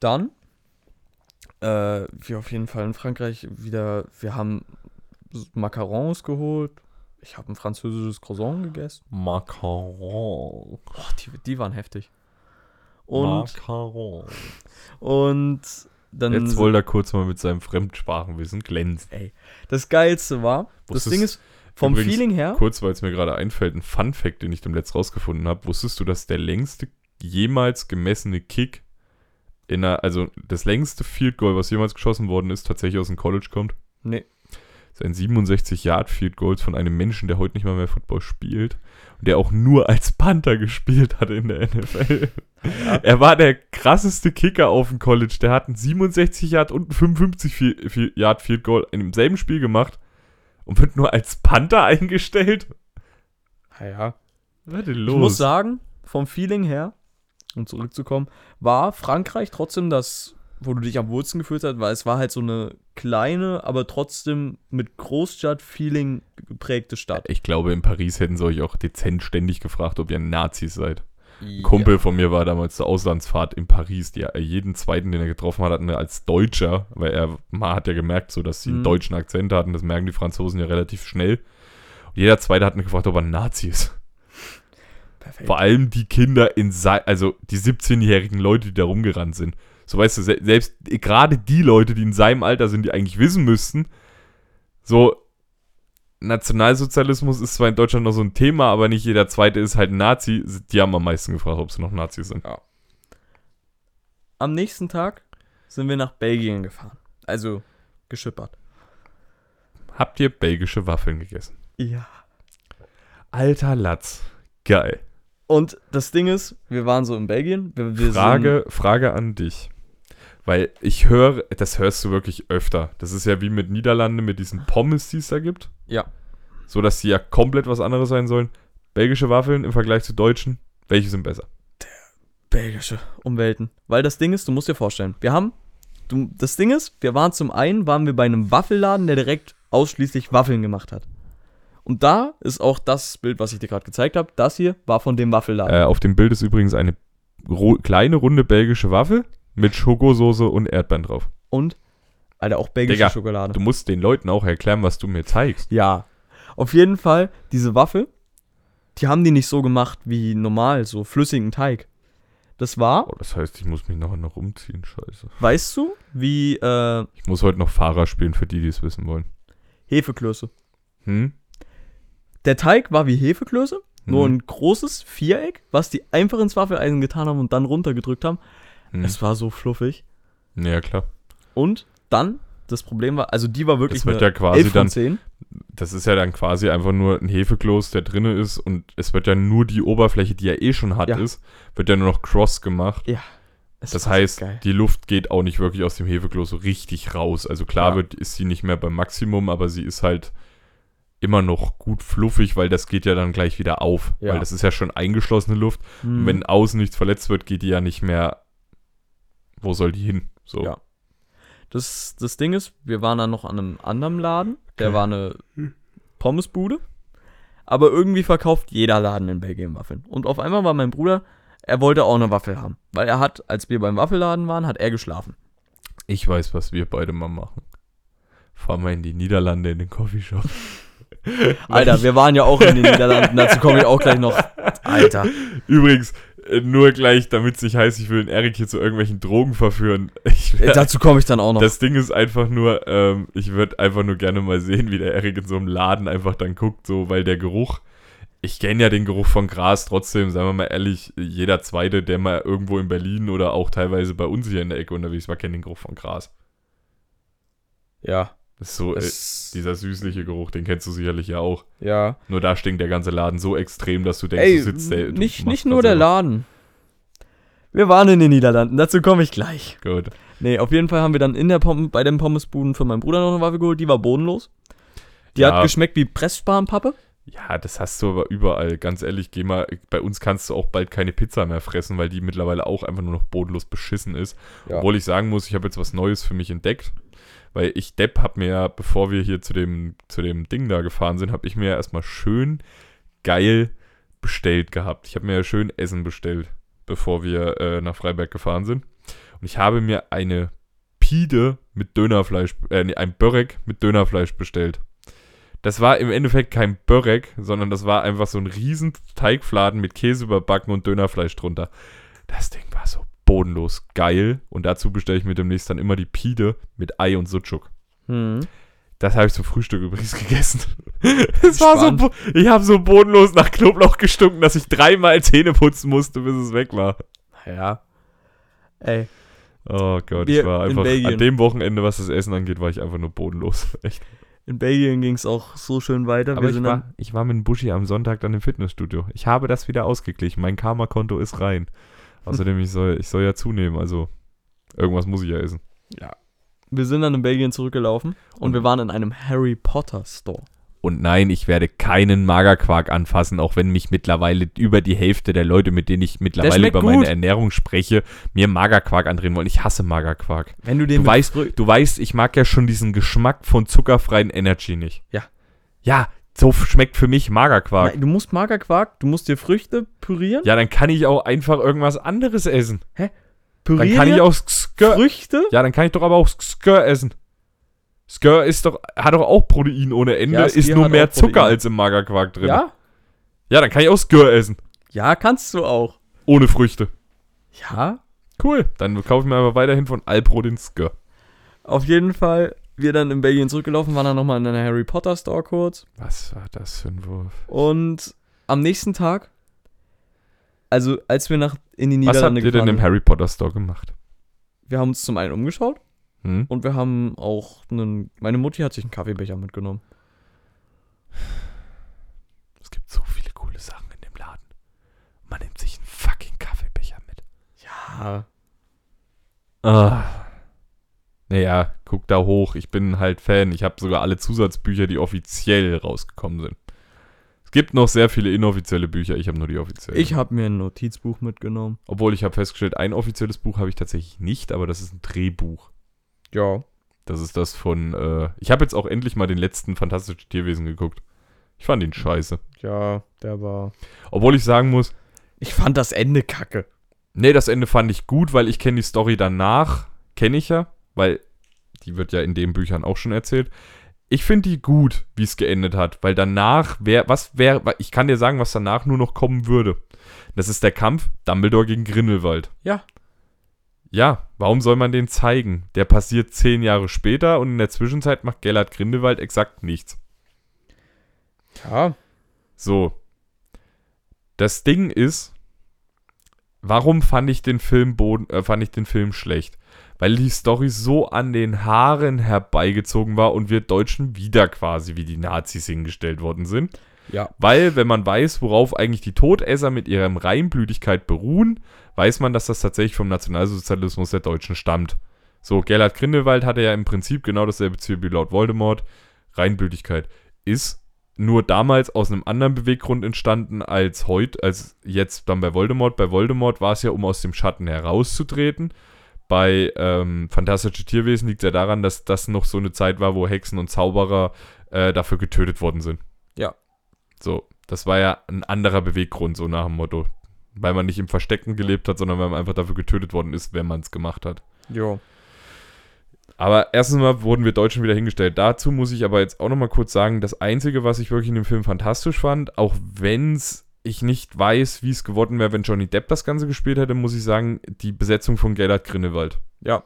dann, äh, wir auf jeden Fall in Frankreich wieder, wir haben Macarons geholt. Ich habe ein französisches Croissant gegessen. Macaron. Boah, die, die waren heftig. Und, Macaron. und dann. Jetzt wollte er kurz mal mit seinem Fremdsprachenwissen glänzen. ey, das Geilste war, das Wusstest- Ding ist, vom Übrigens, Feeling her. Kurz, weil es mir gerade einfällt, ein Fun-Fact, den ich dem letzt rausgefunden habe. Wusstest du, dass der längste jemals gemessene Kick in einer, also das längste Field Goal, was jemals geschossen worden ist, tatsächlich aus dem College kommt? Nee. Das ist ein 67 Yard Field Goals von einem Menschen, der heute nicht mal mehr Football spielt und der auch nur als Panther gespielt hat in der NFL. Er war der krasseste Kicker auf dem College. Der hat ein 67 Yard und ein 55 Fi- Fi- Yard Field Goal in demselben Spiel gemacht und wird nur als Panther eingestellt? Naja. Was ist denn Ich los? muss sagen, vom Feeling her, um zurückzukommen, war Frankreich trotzdem das, wo du dich am wohlsten gefühlt hast, weil es war halt so eine kleine, aber trotzdem mit Großstadt-Feeling geprägte Stadt. ich glaube, in Paris hätten sie euch auch dezent ständig gefragt, ob ihr Nazis seid. Ein Kumpel von mir war damals zur Auslandsfahrt in Paris. Die, jeden zweiten, den er getroffen hat, hatten er als Deutscher, weil er man hat ja gemerkt, so, dass sie einen Mhm. deutschen Akzent hatten. Das merken die Franzosen ja relativ schnell. Und jeder zweite hat ihn gefragt, ob er ein Nazi ist. Perfekt. Vor allem die Kinder in, also die 17-jährigen Leute, die da rumgerannt sind. So weißt du, se selbst gerade die Leute, die in seinem Alter sind, die eigentlich wissen müssten, so Nationalsozialismus ist zwar in Deutschland noch so ein Thema, aber nicht jeder zweite ist halt ein Nazi. Die haben am meisten gefragt, ob sie noch Nazis sind. Am nächsten Tag sind wir nach Belgien gefahren. Also geschippert. Habt ihr belgische Waffeln gegessen? Ja. Alter Latz. Geil. Und das Ding ist, wir waren so in Belgien. Wir, wir Frage, Frage an dich. Weil ich höre, das hörst du wirklich öfter. Das ist ja wie mit Niederlande, mit diesen Pommes, die es da gibt. Ja. So dass die ja komplett was anderes sein sollen. Belgische Waffeln im Vergleich zu deutschen, welche sind besser? Belgische Umwelten. Weil das Ding ist, du musst dir vorstellen, wir haben. Du, das Ding ist, wir waren zum einen, waren wir bei einem Waffelladen, der direkt ausschließlich Waffeln gemacht hat. Und da ist auch das Bild, was ich dir gerade gezeigt habe. Das hier war von dem Waffelladen. Äh, auf dem Bild ist übrigens eine kleine, runde belgische Waffel mit Schokosoße und Erdbeeren drauf. Und, Alter, auch belgische Digga, Schokolade. Du musst den Leuten auch erklären, was du mir zeigst. Ja. Auf jeden Fall, diese Waffel, die haben die nicht so gemacht wie normal, so flüssigen Teig. Das war, Oh, das heißt, ich muss mich nachher noch umziehen, scheiße. weißt du, wie äh, Ich muss heute noch Fahrer spielen, für die, die es wissen wollen. Hefeklöße. Hm? Der Teig war wie Hefeklöße, nur Mhm. ein großes Viereck, was die einfach ins Waffeleisen getan haben und dann runtergedrückt haben. Hm. Es war so fluffig. Ja, klar. Und dann, das Problem war, also die war wirklich Das wird ja quasi 11 von dann 10. Das ist ja dann quasi einfach nur ein Hefekloß, der drinne ist und es wird ja nur die Oberfläche, die er eh schon hat, Ja. ist, wird ja nur noch cross gemacht. Ja. Es Das heißt, geil. die Luft geht auch nicht wirklich aus dem Hefekloß so richtig raus. Also klar Ja. wird, ist sie nicht mehr beim Maximum, aber sie ist halt immer noch gut fluffig, weil das geht ja dann gleich wieder auf. Ja. Weil das ist ja schon eingeschlossene Luft. Hm. Und wenn außen nichts verletzt wird, geht die ja nicht mehr. Wo soll die hin? So. Ja. Das, das Ding ist, wir waren dann noch an einem anderen Laden. Der war eine Pommesbude. Aber irgendwie verkauft jeder Laden in Belgien Waffeln. Und auf einmal war mein Bruder, er wollte auch eine Waffel haben. Weil er hat, als wir beim Waffelladen waren, hat er geschlafen. Ich weiß, was wir beide mal machen. Fahr mal in die Niederlande in den Coffeeshop. Alter, wir waren ja auch in den Niederlanden. Dazu komme ich auch gleich noch. Alter. Übrigens, nur gleich, damit es nicht heißt, ich will den Erik hier zu irgendwelchen Drogen verführen. Ich, Äh, Dazu komme ich dann auch noch. das Ding ist einfach nur, ähm, ich würde einfach nur gerne mal sehen, wie der Erik in so einem Laden einfach dann guckt, so, weil der Geruch, ich kenne ja den Geruch von Gras trotzdem, sagen wir mal ehrlich, jeder Zweite, der mal irgendwo in Berlin oder auch teilweise bei uns hier in der Ecke unterwegs war, kennt den Geruch von Gras. ja. Das ist so, äh, Es, dieser süßliche Geruch, den kennst du sicherlich ja auch. ja. Nur da stinkt der ganze Laden so extrem, dass du denkst, Ey, du sitzt der. du nicht, nicht nur der selber. Laden. Wir waren in den Niederlanden. Dazu komme ich gleich. Gut. Nee, auf jeden Fall haben wir dann in der Pom bei den Pommesbuden für meinen Bruder noch eine Waffe geholt. Die war bodenlos. Die Ja. hat geschmeckt wie Pressspanpappe. Ja, das hast du aber überall. Ganz ehrlich, geh mal, bei uns kannst du auch bald keine Pizza mehr fressen, weil die mittlerweile auch einfach nur noch bodenlos beschissen ist. Ja. Obwohl ich sagen muss, ich habe jetzt was Neues für mich entdeckt. Weil ich, Depp, habe mir ja, bevor wir hier zu dem, zu dem Ding da gefahren sind, habe ich mir ja erstmal schön geil bestellt gehabt. Ich habe mir ja schön Essen bestellt, bevor wir äh, nach Freiberg gefahren sind. Und ich habe mir eine Pide mit Dönerfleisch, äh, nee, ein Börek mit Dönerfleisch bestellt. Das war im Endeffekt kein Börek, sondern das war einfach so ein riesen Teigfladen mit Käse überbacken und Dönerfleisch drunter. Das Ding war so bodenlos geil. Und dazu bestelle ich mir demnächst dann immer die Pide mit Ei und Sucuk. Hm. Das habe ich zum Frühstück übrigens gegessen. Es war so, ich habe so bodenlos nach Knoblauch gestunken, dass ich dreimal Zähne putzen musste, bis es weg war. Ja. Ey. Oh Gott, ich war in einfach an dem Wochenende, was das Essen angeht, war ich einfach nur bodenlos. Echt. In Belgien ging es auch so schön weiter. Aber ich war, ich war mit Buschi am Sonntag dann im Fitnessstudio. Ich habe das wieder ausgeglichen. Mein Karma-Konto ist rein. Außerdem, ich soll, ich soll ja zunehmen, also irgendwas muss ich ja essen. dann, wir sind dann in Belgien zurückgelaufen und Und- wir waren in einem Harry Potter Store. Und nein, ich werde keinen Magerquark anfassen, auch wenn mich mittlerweile über die Hälfte der Leute, mit denen ich mittlerweile über gut. meine Ernährung spreche, mir Magerquark andrehen wollen. Ich hasse Magerquark. Wenn du den Du weißt, du weißt, ich mag ja schon diesen Geschmack von zuckerfreien Energy nicht. Ja. Ja, so schmeckt für mich Magerquark. Du musst Magerquark, du musst dir Früchte pürieren. Ja, dann kann ich auch einfach irgendwas anderes essen. Dann pürieren kann ich auch Skör. Früchte. Ja, dann kann ich doch aber auch Skör essen. Skör ist doch, hat doch auch Protein ohne Ende, Ja, ist nur mehr. Zucker als im Magerquark drin. Ja? Ja, dann kann ich auch Skör essen. Ja, kannst du auch. Ohne Früchte. Ja. Cool. Dann kaufe ich mir aber weiterhin von Alpro den Skör. Auf jeden Fall, wir dann in Belgien zurückgelaufen, waren dann nochmal in einer Harry Potter Store kurz. Was war das für ein Wurf? Und am nächsten Tag, also als wir nach in die Was Niederlande habt ihr denn gefahren im Harry Potter Store gemacht? wir haben uns zum einen umgeschaut Hm? und wir haben auch einen, meine Mutti hat sich einen Kaffeebecher mitgenommen. Es gibt so viele coole Sachen in dem Laden. Man nimmt sich einen fucking Kaffeebecher mit. Ja. Ah. Naja, guck da hoch. Ich bin halt Fan. Ich habe sogar alle Zusatzbücher, die offiziell rausgekommen sind. Es gibt noch sehr viele inoffizielle Bücher. Ich habe nur die offiziellen. Ich habe mir ein Notizbuch mitgenommen. Obwohl ich habe festgestellt, ein offizielles Buch habe ich tatsächlich nicht, aber das ist ein Drehbuch. Ja. Das ist das von. Äh, ich habe jetzt auch endlich mal den letzten Fantastischen Tierwesen geguckt. Ich fand ihn scheiße. Ja, der war. Obwohl ich sagen muss, Ich fand das Ende kacke. Nee, das Ende fand ich gut, weil ich kenne die Story danach, kenne ich ja, weil die wird ja in den Büchern auch schon erzählt. Ich finde die gut, wie es geendet hat, weil danach wäre, was wäre, ich kann dir sagen, was danach nur noch kommen würde. Das ist der Kampf Dumbledore gegen Grindelwald. Ja. Ja, warum soll man den zeigen? Der passiert zehn Jahre später und in der Zwischenzeit macht Gellert Grindelwald exakt nichts. Ja. So. Das Ding ist, warum fand ich den Film Boden, äh, fand ich den Film schlecht? Weil die Story so an den Haaren herbeigezogen war und wir Deutschen wieder quasi wie die Nazis hingestellt worden sind. Ja. Weil, wenn man weiß, worauf eigentlich die Todesser mit ihrer Reinblütigkeit beruhen, weiß man, dass das tatsächlich vom Nationalsozialismus der Deutschen stammt. So, Gerhard Grindelwald hatte ja im Prinzip genau dasselbe Ziel wie Lord Voldemort. Reinblütigkeit ist nur damals aus einem anderen Beweggrund entstanden als heute, als jetzt dann bei Voldemort. Bei Voldemort war es ja, um aus dem Schatten herauszutreten. Bei ähm, Fantastische Tierwesen liegt es ja daran, dass das noch so eine Zeit war, wo Hexen und Zauberer äh, dafür getötet worden sind. Ja. So, das war ja ein anderer Beweggrund, so nach dem Motto. Weil man nicht im Verstecken gelebt hat, sondern weil man einfach dafür getötet worden ist, wenn man es gemacht hat. Jo. Aber erstens mal wurden wir Deutschen wieder hingestellt. Dazu muss ich aber jetzt auch nochmal kurz sagen, das Einzige, was ich wirklich in dem Film fantastisch fand, auch wenn's ich nicht weiß, wie es geworden wäre, wenn Johnny Depp das Ganze gespielt hätte, muss ich sagen, die Besetzung von Gerhard Grindelwald. Ja.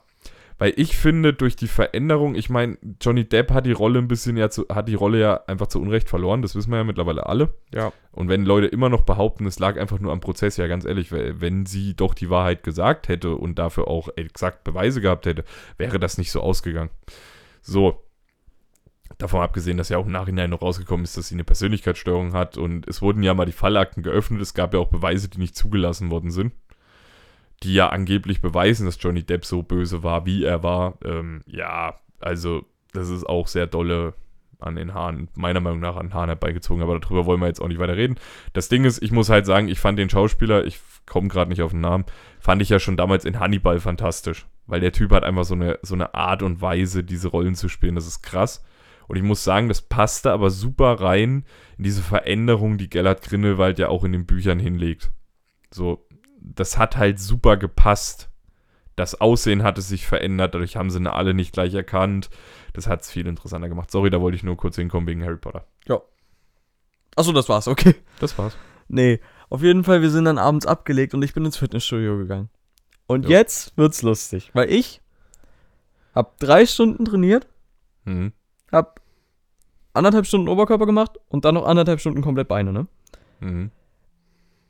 Weil ich finde, durch die Veränderung, ich meine, Johnny Depp hat die Rolle ein bisschen ja zu, hat die Rolle ja einfach zu Unrecht verloren, das wissen wir ja mittlerweile alle. Ja. Und wenn Leute immer noch behaupten, es lag einfach nur am Prozess, ja ganz ehrlich, wenn sie doch die Wahrheit gesagt hätte und dafür auch exakt Beweise gehabt hätte, wäre das nicht so ausgegangen. So. Davon abgesehen, dass ja auch im Nachhinein noch rausgekommen ist, dass sie eine Persönlichkeitsstörung hat und es wurden ja mal die Fallakten geöffnet, es gab ja auch Beweise, die nicht zugelassen worden sind, die ja angeblich beweisen, dass Johnny Depp so böse war, wie er war. Ähm, ja, also das ist auch sehr dolle an den Haaren, meiner Meinung nach an den Haaren herbeigezogen, aber darüber wollen wir jetzt auch nicht weiter reden. Das Ding ist, ich muss halt sagen, ich fand den Schauspieler, ich komme gerade nicht auf den Namen, fand ich ja schon damals in Hannibal fantastisch, weil der Typ hat einfach so eine, so eine Art und Weise, diese Rollen zu spielen, das ist krass. Und ich muss sagen, das passte aber super rein in diese Veränderung, die Gellert Grindelwald ja auch in den Büchern hinlegt. So, das hat halt super gepasst. Das Aussehen hatte sich verändert, dadurch haben sie ihn alle nicht gleich erkannt. Das hat es viel interessanter gemacht. Sorry, da wollte ich nur kurz hinkommen wegen Harry Potter. Achso, das war's, okay. Das war's. Nee, auf jeden Fall, wir sind dann abends abgelegt und ich bin ins Fitnessstudio gegangen. Und Ja. jetzt wird's lustig, weil ich hab drei Stunden trainiert, Mhm. hab anderthalb Stunden Oberkörper gemacht und dann noch anderthalb Stunden komplett Beine, ne? Mhm.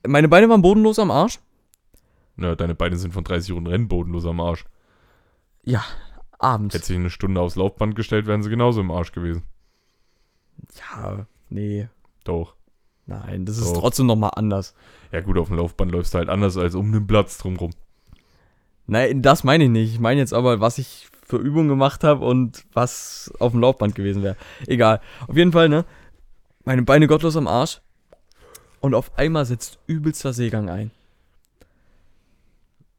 Meine Beine waren bodenlos am Arsch. Ja, deine Beine sind von 30 Runden Rennen bodenlos am Arsch. Ja, abends. Hätte sich eine Stunde aufs Laufband gestellt, wären sie genauso im Arsch gewesen. Ja, nee. Doch. Nein, das ist Doch. trotzdem nochmal anders. Ja gut, auf dem Laufband läufst du halt anders als um den Platz drumrum. Nein, das meine ich nicht. Ich meine jetzt aber, was ich für Übungen gemacht habe und was auf dem Laufband gewesen wäre. Egal. Auf jeden Fall, ne? Meine Beine gottlos am Arsch. Und auf einmal setzt übelster Seegang ein.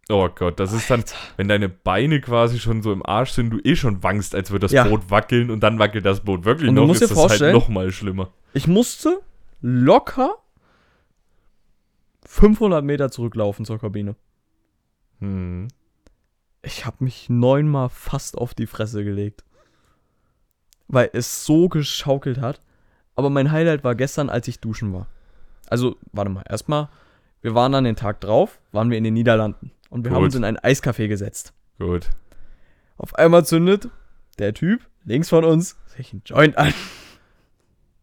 Oh Gott, das ist dann, wenn deine Beine quasi schon so im Arsch sind, du eh schon wankst, als würde das Ja. Boot wackeln und dann wackelt das Boot wirklich Und noch, ist dir das halt vorstellen- noch mal schlimmer. Ich musste locker 500 Meter zurücklaufen zur Kabine. Hm. Ich habe mich neunmal fast auf die Fresse gelegt. Weil es so geschaukelt hat. Aber mein Highlight war gestern, als ich duschen war. Also, warte mal, erstmal, wir waren dann den Tag drauf, waren wir in den Niederlanden. Und wir haben Gut. uns in ein Eiscafé gesetzt. Gut. Auf einmal zündet der Typ links von uns sich einen Joint an.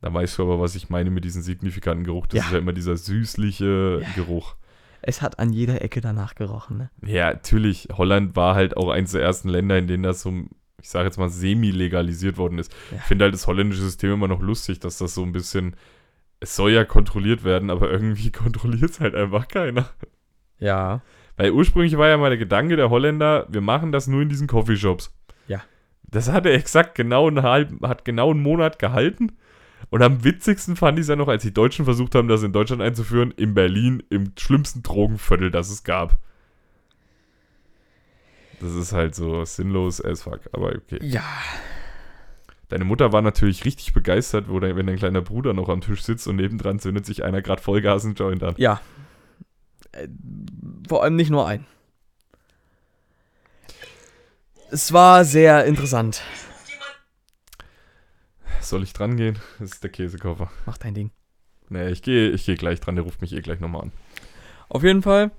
Da weißt du aber, was ich meine mit diesem signifikanten Geruch. Das Ja. ist ja immer dieser süßliche Ja. Geruch. Es hat an jeder Ecke danach gerochen, ne? Ja, natürlich. Holland war halt auch eines der ersten Länder, in denen das so, ich sage jetzt mal, semi-legalisiert worden ist. Ja. Ich finde halt das holländische System immer noch lustig, dass das so ein bisschen, es soll ja kontrolliert werden, aber irgendwie kontrolliert es halt einfach keiner. Ja. Weil ursprünglich war ja mal der Gedanke der Holländer, wir machen das nur in diesen Coffeeshops. Ja. Das hat er exakt genau einen halben, hat genau einen Monat gehalten. Und am witzigsten fand ich es ja noch, als die Deutschen versucht haben, das in Deutschland einzuführen, in Berlin, im schlimmsten Drogenviertel, das es gab. Das ist halt so sinnlos as fuck, aber okay. Ja. Deine Mutter war natürlich richtig begeistert, wo dein, wenn dein kleiner Bruder noch am Tisch sitzt und nebendran zündet sich einer gerade Vollgas einen Joint an. Ja. Äh, Vor allem nicht nur ein. Es war sehr interessant. Soll ich dran gehen? Das ist der Käsekoffer. Mach dein Ding. Nee, ich gehe ich geh gleich dran, der ruft mich eh gleich nochmal an. Auf jeden Fall.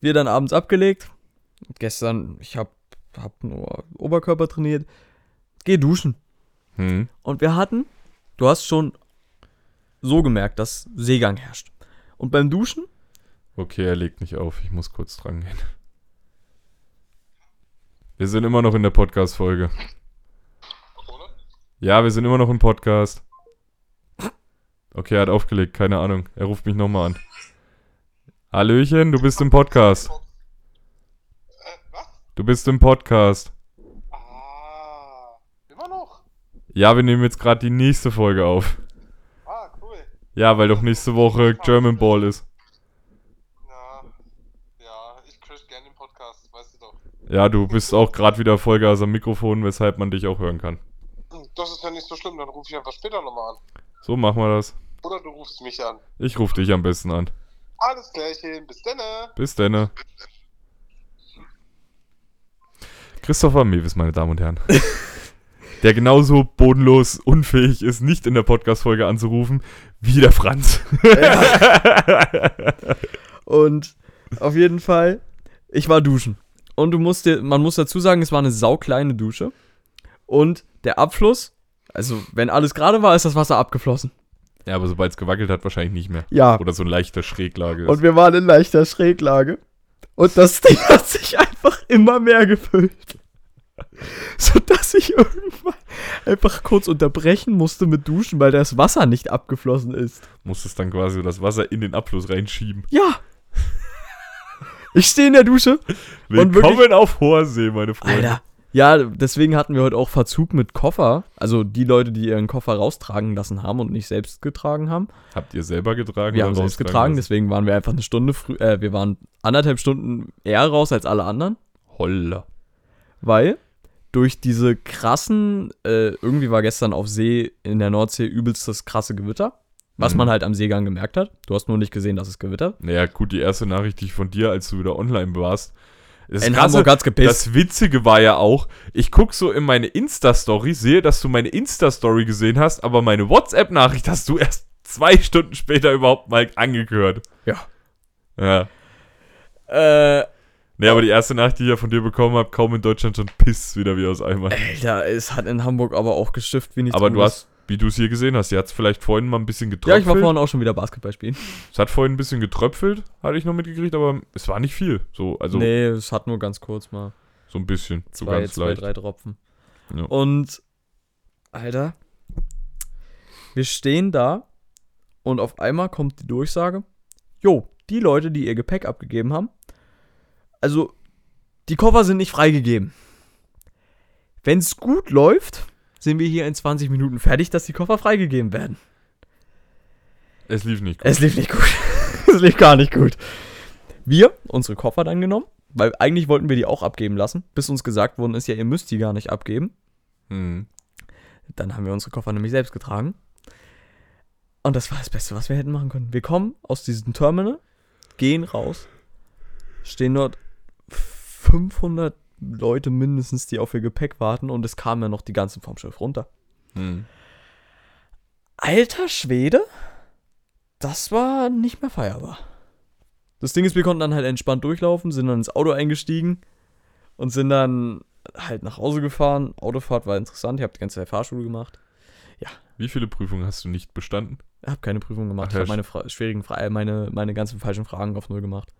Wir dann abends abgelegt. Gestern, ich hab, hab nur Oberkörper trainiert. Geh duschen. Hm. Und wir hatten, du hast schon so gemerkt, dass Seegang herrscht. Und beim Duschen, Okay, er legt nicht auf. Ich muss kurz dran gehen. Wir sind immer noch in der Podcast-Folge. Ja, wir sind immer noch im Podcast. Okay, er hat aufgelegt, keine Ahnung. Er ruft mich nochmal an. Hallöchen, du bist im Podcast. Äh? Du bist im Podcast. Ah, immer noch? Ja, wir nehmen jetzt gerade die nächste Folge auf. Ah, cool. Ja, weil doch nächste Woche German Ball ist. Na, ja, ich crash gerne den Podcast, weißt du doch. Ja, du bist auch gerade wieder Vollgas am Mikrofon, weshalb man dich auch hören kann. Hm, Das ist ja nicht so schlimm, dann rufe ich einfach später nochmal an. So machen wir das. Oder du rufst mich an. Ich rufe dich am besten an. Alles Klärchen, bis denne. Bis dann. Christopher Mewis, meine Damen und Herren. Der genauso bodenlos unfähig ist, nicht in der Podcast-Folge anzurufen, wie der Franz. Und auf jeden Fall, ich war duschen. Und du musst dir, man muss dazu sagen, es war eine saukleine Dusche. Und der Abfluss, also wenn alles gerade war, ist das Wasser abgeflossen. Ja, aber sobald es gewackelt hat, wahrscheinlich nicht mehr. Ja. Oder so ein leichter Schräglage ist. Und wir waren in leichter Schräglage. Und das Ding hat sich einfach immer mehr gefüllt. Sodass ich irgendwann einfach kurz unterbrechen musste mit Duschen, weil das Wasser nicht abgeflossen ist. Musstest dann quasi das Wasser in den Abfluss reinschieben. Ja. Ich stehe in der Dusche. Und Willkommen wirklich- auf hoher See, meine Freunde. Alter. Ja, deswegen hatten wir heute auch Verzug mit Koffer. Also die Leute, die ihren Koffer raustragen lassen haben und nicht selbst getragen haben. Habt ihr selber getragen? Wir haben selbst getragen, lassen? deswegen waren wir einfach eine Stunde früh, äh, wir waren anderthalb Stunden eher raus als alle anderen. Holla. Weil durch diese krassen, äh, irgendwie war gestern auf See in der Nordsee übelst das krasse Gewitter. Was Mhm. man halt am Seegang gemerkt hat. Du hast nur nicht gesehen, dass es gewittert. Naja, gut, die erste Nachricht, die ich von dir, als du wieder online warst. Das In Krasse- Hamburg hat's gepisst. Das Witzige war ja auch, ich guck so in meine Insta-Story, sehe, dass du meine Insta-Story gesehen hast, aber meine WhatsApp-Nachricht hast du erst zwei Stunden später überhaupt mal angehört. Ja. Ja. Äh, Nee, aber die erste Nachricht, die ich ja von dir bekommen habe, kaum in Deutschland schon Piss wieder wie aus Eimer. Alter, es hat in Hamburg aber auch gestifft wie nichts Aber du hast, wie du es hier gesehen hast, sie hat es vielleicht vorhin mal ein bisschen Ja, getröpfelt. ich war vorhin auch schon wieder Basketball spielen. Es hat vorhin ein bisschen getröpfelt, hatte ich noch mitgekriegt, aber es war nicht viel. So, also nee, es hat nur ganz kurz mal so ein bisschen. So zwei, ganz zwei leicht. drei Tropfen. Ja. Und, Alter, wir stehen da und auf einmal kommt die Durchsage, jo, die Leute, die ihr Gepäck abgegeben haben, also die Koffer sind nicht freigegeben. Wenn es gut läuft, sind wir hier in 20 Minuten fertig, dass die Koffer freigegeben werden. Es lief nicht gut. Es lief nicht gut. es lief gar nicht gut. Wir, unsere Koffer dann genommen, weil eigentlich wollten wir die auch abgeben lassen, bis uns gesagt worden ist, ja, ihr müsst die gar nicht abgeben. Hm. Dann haben wir unsere Koffer nämlich selbst getragen. Und das war das Beste, was wir hätten machen können. Wir kommen aus diesem Terminal, gehen raus, stehen dort 500 Leute mindestens, die auf ihr Gepäck warten und es kamen ja noch die ganzen vom Schiff runter. Hm. Alter Schwede, das war nicht mehr feierbar. Das Ding ist, wir konnten dann halt entspannt durchlaufen, sind dann ins Auto eingestiegen und sind dann halt nach Hause gefahren. Autofahrt war interessant, ich habe die ganze Zeit Fahrschule gemacht. Wie viele Prüfungen hast du nicht bestanden? Ich habe keine Prüfung gemacht. Ach, ich ja, habe meine schwierigen Fra äh, meine, meine ganzen falschen Fragen auf Null gemacht.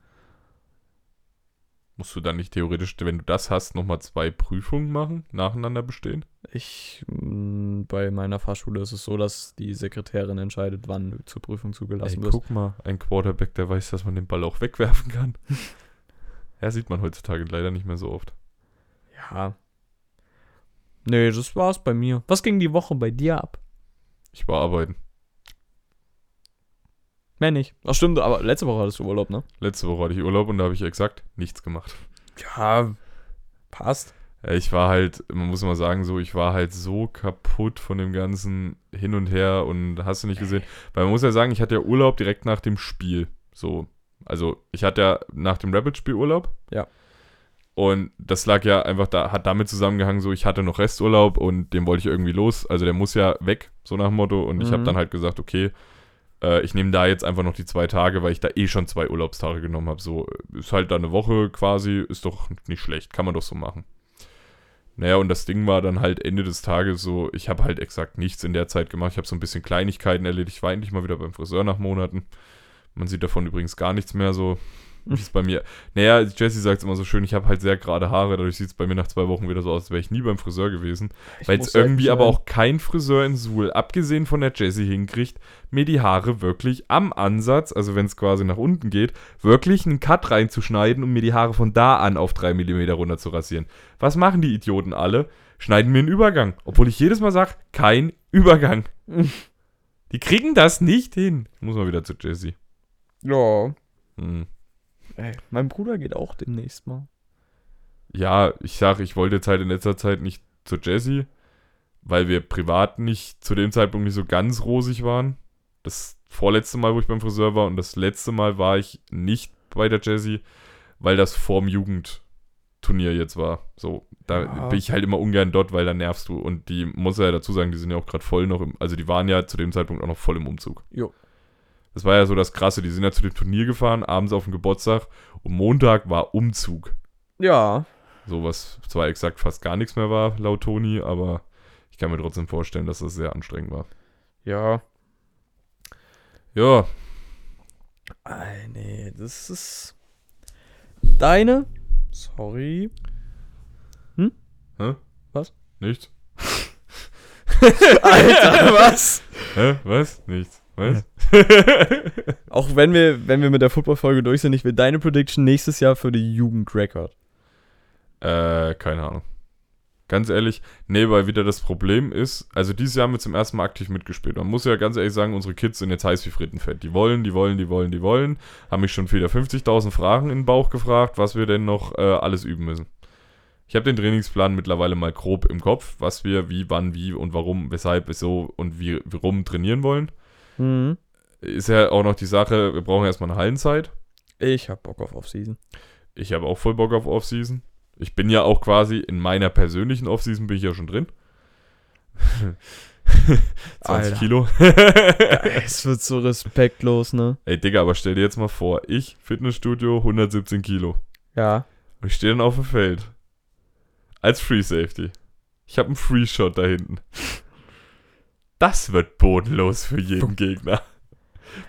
Musst du dann nicht theoretisch, wenn du das hast, nochmal zwei Prüfungen machen, nacheinander bestehen? Ich, mh, bei meiner Fahrschule ist es so, dass die Sekretärin entscheidet, wann du zur Prüfung zugelassen Ey, wirst. guck mal, ein Quarterback, der weiß, dass man den Ball auch wegwerfen kann. ja, sieht man heutzutage leider nicht mehr so oft. Ja. Nee, das war's bei mir. Was ging die Woche bei dir ab? Ich war arbeiten. Mehr nicht. Ach stimmt, aber letzte Woche hattest du Urlaub, ne? Letzte Woche hatte ich Urlaub und da habe ich exakt nichts gemacht. Ja, passt. Ja, Ich war halt, man muss mal sagen, so, ich war halt so kaputt von dem ganzen Hin und Her und hast du nicht gesehen. Weil man muss ja sagen, ich hatte ja Urlaub direkt nach dem Spiel. So, also ich hatte ja nach dem Rabbit-Spiel Urlaub. Ja. Und das lag ja einfach da, hat damit zusammengehangen, so ich hatte noch Resturlaub und den wollte ich irgendwie los. Also der muss ja weg, so nach dem Motto. Und ich habe Mhm. dann halt gesagt, okay, äh, ich nehme da jetzt einfach noch die zwei Tage, weil ich da eh schon zwei Urlaubstage genommen habe. So, äh, ist halt da eine Woche quasi, ist doch nicht schlecht, kann man doch so machen. Naja, und das Ding war dann halt Ende des Tages so, ich habe halt exakt nichts in der Zeit gemacht. Ich habe so ein bisschen Kleinigkeiten erledigt. Ich war endlich mal wieder beim Friseur nach Monaten. Man sieht davon übrigens gar nichts mehr so. Wie es bei mir. Naja, Jesse sagt es immer so schön, ich habe halt sehr gerade Haare, dadurch sieht es bei mir nach zwei Wochen wieder so aus, als wäre ich nie beim Friseur gewesen. Weil es irgendwie aber auch kein Friseur in Suhl, abgesehen von der Jessie, hinkriegt, mir die Haare wirklich am Ansatz, also wenn es quasi nach unten geht, wirklich einen Cut reinzuschneiden und mir die Haare von da an auf 3 mm runter zu rasieren. Was machen die Idioten alle? Schneiden mir einen Übergang. Obwohl ich jedes Mal sage, kein Übergang. die kriegen das nicht hin. Ich muss mal wieder zu Jessie. Ja. Hm. Ey, mein Bruder geht auch demnächst mal. Ja, ich sage, ich wollte jetzt halt in letzter Zeit nicht zu Jessie, weil wir privat nicht zu dem Zeitpunkt nicht so ganz rosig waren. Das vorletzte Mal, wo ich beim Friseur war und das letzte Mal war ich nicht bei der Jessie, weil das vorm Jugendturnier jetzt war. So, da Ja. bin ich halt immer ungern dort, weil da nervst du. Und die muss ja dazu sagen, die sind ja auch gerade voll noch im, also die waren ja zu dem Zeitpunkt auch noch voll im Umzug. Jo. Das war ja so das Krasse, die sind ja zu dem Turnier gefahren, abends auf den Geburtstag und Montag war Umzug. Ja. So was zwar exakt fast gar nichts mehr war, laut Toni, aber ich kann mir trotzdem vorstellen, dass das sehr anstrengend war. Ja. Ja, Ey, nee, das ist. Deine? Sorry. hä? Was? Nichts? Alter, was? Hä? Was? Nichts. Was? Auch wenn wir, wenn wir mit der Football-Folge durch sind, ich will deine Prediction nächstes Jahr für die Jugendrecord. äh, keine Ahnung. Ganz ehrlich, nee, weil wieder das Problem ist, also dieses Jahr haben wir zum ersten Mal aktiv mitgespielt. Man muss ja ganz ehrlich sagen, unsere Kids sind jetzt heiß wie Frittenfett. Die wollen, die wollen, die wollen, die wollen. Haben mich schon wieder 50.000 Fragen in den Bauch gefragt, was wir denn noch äh, alles üben müssen. Ich habe den Trainingsplan mittlerweile mal grob im Kopf, was wir wie, wann, wie und warum, weshalb, wieso und wie, warum trainieren wollen. Mhm. Ist ja auch noch die Sache, wir brauchen erstmal eine Hallenzeit. Ich hab Bock auf Offseason. Ich habe auch voll Bock auf Offseason. Ich bin ja auch quasi in meiner persönlichen Offseason bin ich ja schon drin. 20 Alter. Kilo. Es wird so respektlos, ne? Ey, Digga, aber stell dir jetzt mal vor, ich, Fitnessstudio, 117 Kilo. Ja. Und ich stehe dann auf dem Feld. Als Free Safety. Ich habe einen Free Shot da hinten. Das wird bodenlos für jeden Gegner.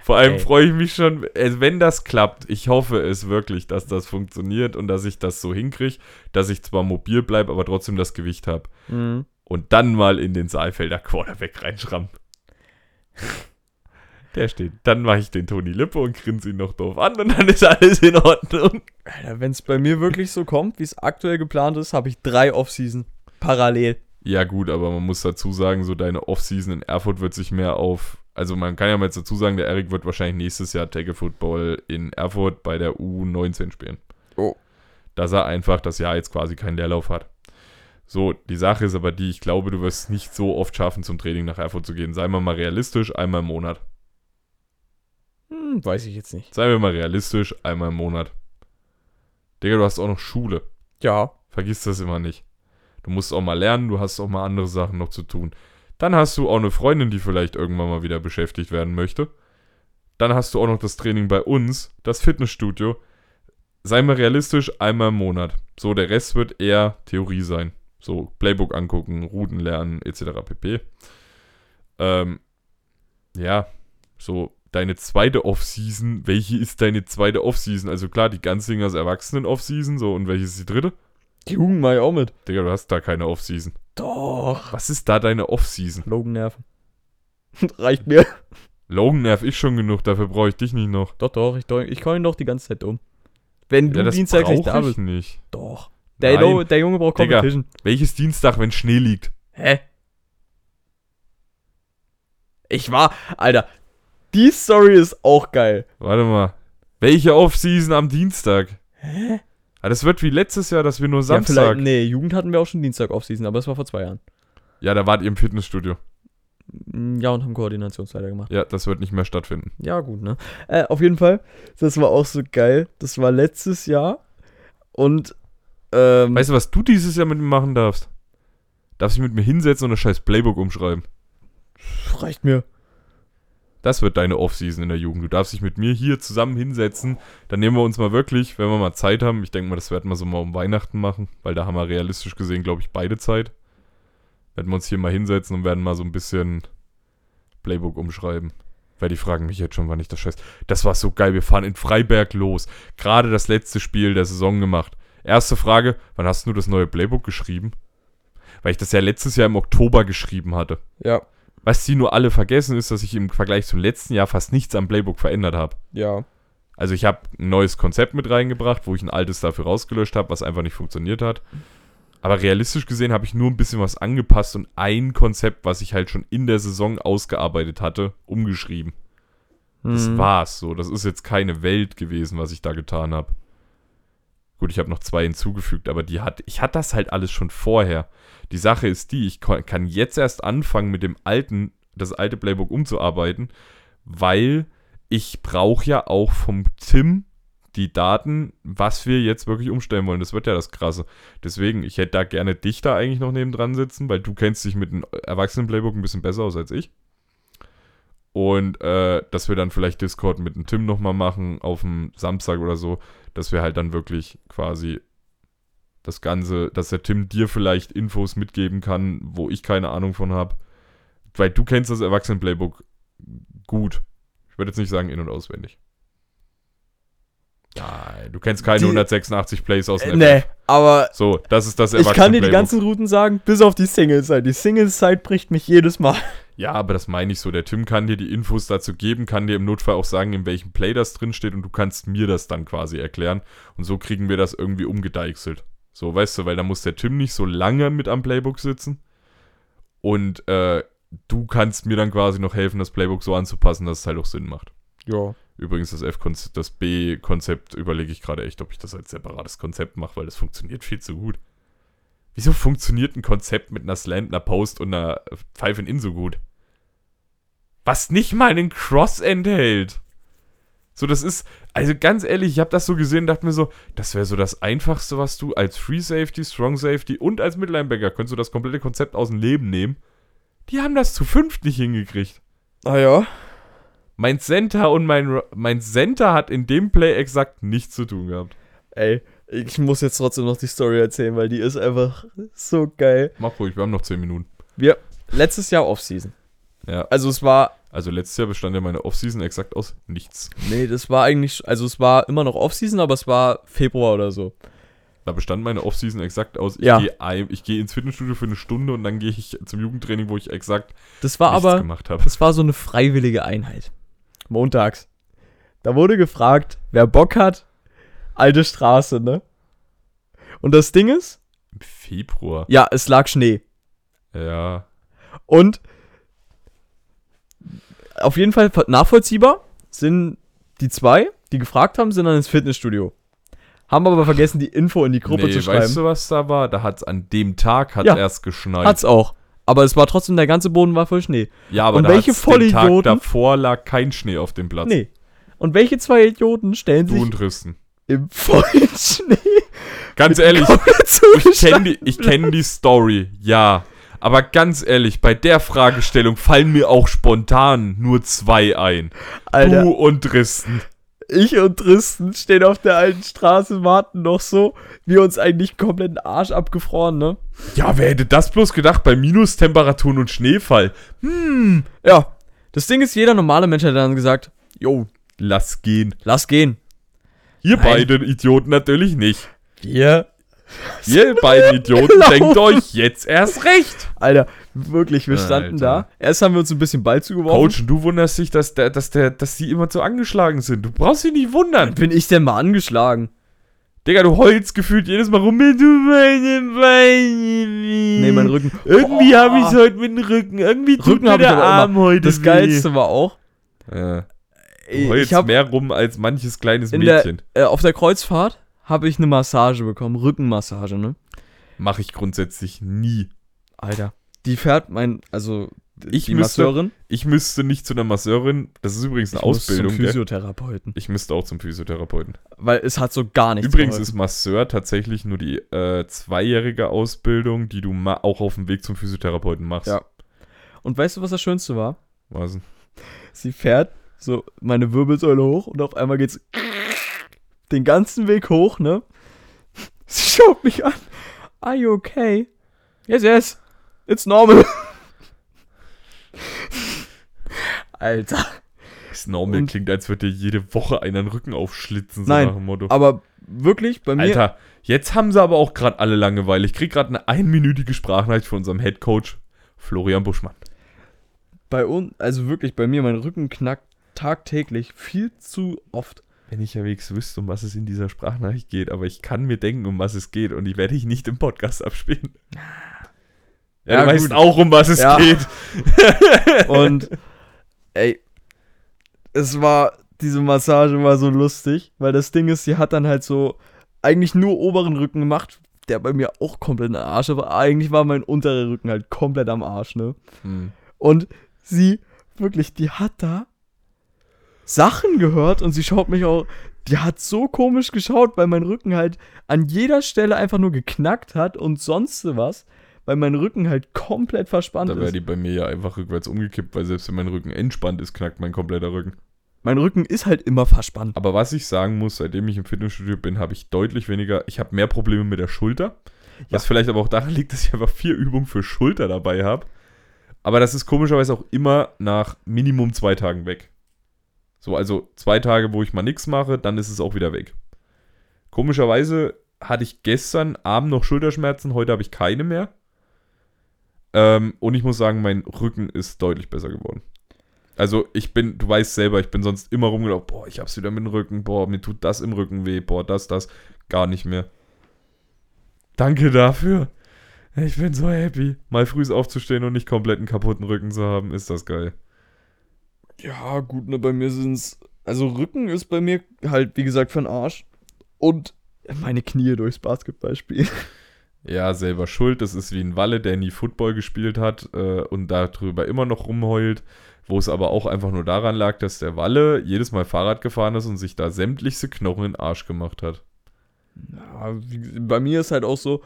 Vor allem freue ich mich schon, äh, wenn das klappt. Ich hoffe es wirklich, dass das funktioniert und dass ich das so hinkriege, dass ich zwar mobil bleibe, aber trotzdem das Gewicht habe. Mhm. Und dann mal in den Saalfelder Quarterback reinschrammen. Der steht. Dann mache ich den Toni Lippe und grinse ihn noch doof an und dann ist alles in Ordnung. Alter, wenn es bei mir wirklich so kommt, wie es aktuell geplant ist, habe ich drei Offseason parallel. Ja, gut, aber man muss dazu sagen, so deine Offseason in Erfurt wird sich mehr auf Also man kann ja mal jetzt dazu sagen, der Erik wird wahrscheinlich nächstes Jahr Tackle Football in Erfurt bei der U19 spielen. Oh. Dass er einfach das Jahr jetzt quasi keinen Leerlauf hat. So, die Sache ist aber die, ich glaube, du wirst es nicht so oft schaffen, zum Training nach Erfurt zu gehen. Seien wir mal realistisch, einmal im Monat. Hm, weiß ich jetzt nicht. Seien wir mal realistisch, einmal im Monat. Digga, du hast auch noch Schule. Ja. Vergiss das immer nicht. Du musst auch mal lernen, du hast auch mal andere Sachen noch zu tun. Dann hast du auch eine Freundin, die vielleicht irgendwann mal wieder beschäftigt werden möchte. Dann hast du auch noch das Training bei uns, das Fitnessstudio. Sei mal realistisch, einmal im Monat. So, der Rest wird eher Theorie sein. So, Playbook angucken, Routen lernen, etc. pp. Ähm, ja, so, deine zweite Off-Season, welche ist deine zweite Off-Season? Also klar, die Ganzlingers Erwachsenen-Off-Season, so, und welche ist die dritte? Die Jugend ich auch mit. Digga, du hast da keine Off-Season. Doch. Was ist da deine Off-Season? Logan nerven. Reicht mir. Logan nerv ich schon genug, dafür brauche ich dich nicht noch. Doch, doch. Ich, ich call ihn doch die ganze Zeit um. Wenn du Ja, Dienstag nicht da bist. nicht. Doch. Der, Nein. Der Junge braucht Digga. Competition. Welches Dienstag, wenn Schnee liegt? Hä? Ich war, Alter, die Story ist auch geil. Warte mal. Welche Off-Season am Dienstag? Hä? Ah, das wird wie letztes Jahr, dass wir nur Ja, Samstag. vielleicht, nee, Jugend hatten wir auch schon Dienstag Offseason, aber das war vor zwei Jahren. Ja, da wart ihr im Fitnessstudio. Mm, Ja, und haben Koordinationsleiter gemacht. Ja, das wird nicht mehr stattfinden. Ja, gut, ne? Äh, auf jeden Fall, das war auch so geil. Das war letztes Jahr. Und, ähm, Weißt du, was du dieses Jahr mit mir machen darfst? Darfst dich mit mir hinsetzen und das scheiß Playbook umschreiben. reicht mir. Das wird deine Off-Season in der Jugend. Du darfst dich mit mir hier zusammen hinsetzen. Dann nehmen wir uns mal wirklich, wenn wir mal Zeit haben. Ich denke mal, das werden wir so mal um Weihnachten machen, weil da haben wir realistisch gesehen, glaube ich, beide Zeit. Werden wir uns hier mal hinsetzen und werden mal so ein bisschen Playbook umschreiben. Weil die fragen mich jetzt schon, wann ich das scheiß. Das war so geil. Wir fahren in Freiberg los. Gerade das letzte Spiel der Saison gemacht. Erste Frage: Wann hast du das neue Playbook geschrieben? Weil ich das ja letztes Jahr im Oktober geschrieben hatte. Ja, Was die nur alle vergessen, ist, dass ich im Vergleich zum letzten Jahr fast nichts am Playbook verändert habe. ja. Also ich habe ein neues Konzept mit reingebracht, wo ich ein altes dafür rausgelöscht habe, was einfach nicht funktioniert hat. Aber realistisch gesehen habe ich nur ein bisschen was angepasst und ein Konzept, was ich halt schon in der Saison ausgearbeitet hatte, umgeschrieben. Das Mhm. war's so. Das ist jetzt keine Welt gewesen, was ich da getan habe. Gut, ich habe noch zwei hinzugefügt, aber die hat, ich hatte das halt alles schon vorher. Die Sache ist die, ich kann jetzt erst anfangen, mit dem alten, das alte Playbook umzuarbeiten, weil ich brauche ja auch vom Tim die Daten, was wir jetzt wirklich umstellen wollen. Das wird ja das Krasse. Deswegen, ich hätte da gerne dich da eigentlich noch nebendran sitzen, weil du kennst dich mit dem Erwachsenen-Playbook ein bisschen besser aus als ich. Und äh, dass wir dann vielleicht Discord mit dem Tim nochmal machen auf dem Samstag oder so, dass wir halt dann wirklich quasi das Ganze, dass der Tim dir vielleicht Infos mitgeben kann, wo ich keine Ahnung von habe. Weil du kennst das Erwachsenen-Playbook gut. Ich würde jetzt nicht sagen in- und auswendig. Nein, du kennst keine Die- 186 Plays aus Äh, dem nee, aber So, das ist das ich kann dir die ganzen Routen sagen, bis auf die Single-Side. Die Single-Side bricht mich jedes Mal. Ja, aber das meine ich so. Der Tim kann dir die Infos dazu geben, kann dir im Notfall auch sagen, in welchem Play das drin steht und du kannst mir das dann quasi erklären. Und so kriegen wir das irgendwie umgedeichselt. So, weißt du, weil da muss der Tim nicht so lange mit am Playbook sitzen. Und äh, du kannst mir dann quasi noch helfen, das Playbook so anzupassen, dass es halt auch Sinn macht. Ja. Übrigens, das F das B-Konzept überlege ich gerade echt, ob ich das als separates Konzept mache, weil das funktioniert viel zu gut. Wieso funktioniert ein Konzept mit einer Slant, einer Post und einer Five in In so gut? Was nicht mal einen Cross enthält. So, das ist, also ganz ehrlich, ich habe das so gesehen und dachte mir so, das wäre so das Einfachste, was du als Free Safety, Strong Safety und als Midlinebacker könntest du das komplette Konzept aus dem Leben nehmen. Die haben das zu fünft nicht hingekriegt. Ah ja. Mein Center und mein, mein Center hat in dem Play exakt nichts zu tun gehabt. Ey, ich muss jetzt trotzdem noch die Story erzählen, weil die ist einfach so geil. Mach ruhig, wir haben noch 10 Minuten. Wir, letztes Jahr Offseason. Ja, Also es war, also letztes Jahr bestand ja meine Offseason exakt aus nichts. nee, das war eigentlich, also es war immer noch Offseason, aber es war Februar oder so. Da bestand meine Offseason exakt aus, ich Ja. gehe gehe ins Fitnessstudio für eine Stunde und dann gehe ich zum Jugendtraining, wo ich exakt Das war nichts aber, gemacht habe. das war so eine freiwillige Einheit. Montags. Da wurde gefragt, wer Bock hat, alte Straße, ne? Und das Ding ist, Im Februar. ja, es lag Schnee. Ja. Und auf jeden Fall nachvollziehbar sind die zwei, die gefragt haben, sind dann ins Fitnessstudio. Haben aber vergessen, die Info in die Gruppe nee, zu schreiben. weißt du, was da war? Da hat es an dem Tag hat's Ja. erst geschneit. Hat's auch. Aber es war trotzdem, der ganze Boden war voll Schnee. ja, aber Und da welche den Tag Vollidioten- davor lag kein Schnee auf dem Platz. Nee. Und welche zwei Idioten stellen Du sich und Tristan. im vollen Schnee Ganz ehrlich, ich kenne die, ich kenn die Story, ja. Aber ganz ehrlich, bei der Fragestellung fallen mir auch spontan nur zwei ein. Alter, Du und Tristan. ich und Tristan stehen auf der alten Straße, warten noch so, wie uns eigentlich komplett den Arsch abgefroren, ne? Ja, wer hätte das bloß gedacht bei Minustemperaturen und Schneefall? Hm, Ja. Das Ding ist, jeder normale Mensch hat dann gesagt, jo, lass gehen. lass gehen. Ihr Nein. beiden Idioten natürlich nicht. Wir. Ihr beiden Idioten denkt euch jetzt erst recht. Alter, wirklich, wir standen Alter. da. Erst haben wir uns ein bisschen Ball zugeworfen. Coach, und du wunderst dich, dass, der, dass, der, dass die immer so angeschlagen sind. Du brauchst dich nicht wundern. Bin ich denn mal angeschlagen? Digga, du heulst gefühlt jedes Mal rum. Tut meine Beine. Nee, mein Rücken. Irgendwie Boah. habe ich heute mit dem Rücken. Irgendwie tut Rücken mir der Arm heute Das weh. Geilste war auch, Ja. Du heulst ich habe mehr rum als manches kleines in der, Mädchen. äh, auf der Kreuzfahrt habe ich eine Massage bekommen, Rückenmassage, ne? Mache ich grundsätzlich nie. Alter. Die fährt mein, also Ich die müsste- Masseurin. Ich müsste nicht zu einer Masseurin. Das ist übrigens eine Ich muss Ausbildung. Zum gell? Physiotherapeuten. Ich müsste auch zum Physiotherapeuten. Weil es hat so gar nichts Übrigens geholfen. ist Masseur tatsächlich nur die äh, zweijährige Ausbildung, die du auch auf dem Weg zum Physiotherapeuten machst. Ja. Und weißt du, was das Schönste war? Was denn? Sie fährt so meine Wirbelsäule hoch und auf einmal geht's den ganzen Weg hoch, ne? Sie schaut mich an. Are you okay? Yes, yes. It's normal. Alter. Das normal Und- klingt, als würde dir jede Woche einer den Rücken aufschlitzen, so Nein, nach dem Motto. Aber wirklich, bei mir. Alter, jetzt haben sie aber auch gerade alle Langeweile. Ich krieg gerade eine einminütige Sprachnachricht von unserem Headcoach Florian Buschmann. Bei uns, also wirklich, bei mir, mein Rücken knackt tagtäglich viel zu oft. Wenn ich ja wenigstens wüsste, um was es in dieser Sprachnachricht geht, aber ich kann mir denken, um was es geht und die werde ich nicht im Podcast abspielen. Ja, Ja, du weißt auch, um was es Ja. geht. Und ey, es war, diese Massage war so lustig, weil das Ding ist, sie hat dann halt so eigentlich nur oberen Rücken gemacht, der bei mir auch komplett im Arsch, aber eigentlich war mein unterer Rücken halt komplett am Arsch, ne? Hm. Und sie, wirklich, die hat da Sachen gehört und sie schaut mich auch, die hat so komisch geschaut, weil mein Rücken halt an jeder Stelle einfach nur geknackt hat und sonst was, weil mein Rücken halt komplett verspannt Da wäre ist. die bei mir ja einfach rückwärts umgekippt, weil selbst wenn mein Rücken entspannt ist, knackt mein kompletter Rücken. Mein Rücken ist halt immer verspannt. Aber was ich sagen muss, seitdem ich im Fitnessstudio bin, habe ich deutlich weniger, ich habe mehr Probleme mit der Schulter. Was vielleicht aber auch daran liegt, dass ich einfach vier Übungen für Schulter dabei habe. Aber das ist komischerweise auch immer nach Minimum zwei Tagen weg. So, also zwei Tage, wo ich mal nichts mache, dann ist es auch wieder weg. Komischerweise hatte ich gestern Abend noch Schulterschmerzen, heute habe ich keine mehr. Ähm, und ich muss sagen, mein Rücken ist deutlich besser geworden. Also ich bin, du weißt selber, ich bin sonst immer rumgelaufen, boah, ich hab's wieder mit dem Rücken, boah, mir tut das im Rücken weh, boah, das, das, gar nicht mehr. Danke dafür. Ich bin so happy. Mal früh aufzustehen und nicht komplett einen kaputten Rücken zu haben, ist das geil. Ja, gut, ne, bei mir sind's. Also Rücken ist bei mir halt, wie gesagt, für den Arsch. Und meine Knie durchs Basketballspielen. Ja, selber schuld. Das ist wie ein Walle, der nie Football gespielt hat äh, und darüber immer noch rumheult. Wo es aber auch einfach nur daran lag, dass der Walle jedes Mal Fahrrad gefahren ist und sich da sämtlichste Knochen in den Arsch gemacht hat. Ja, bei mir ist halt auch so,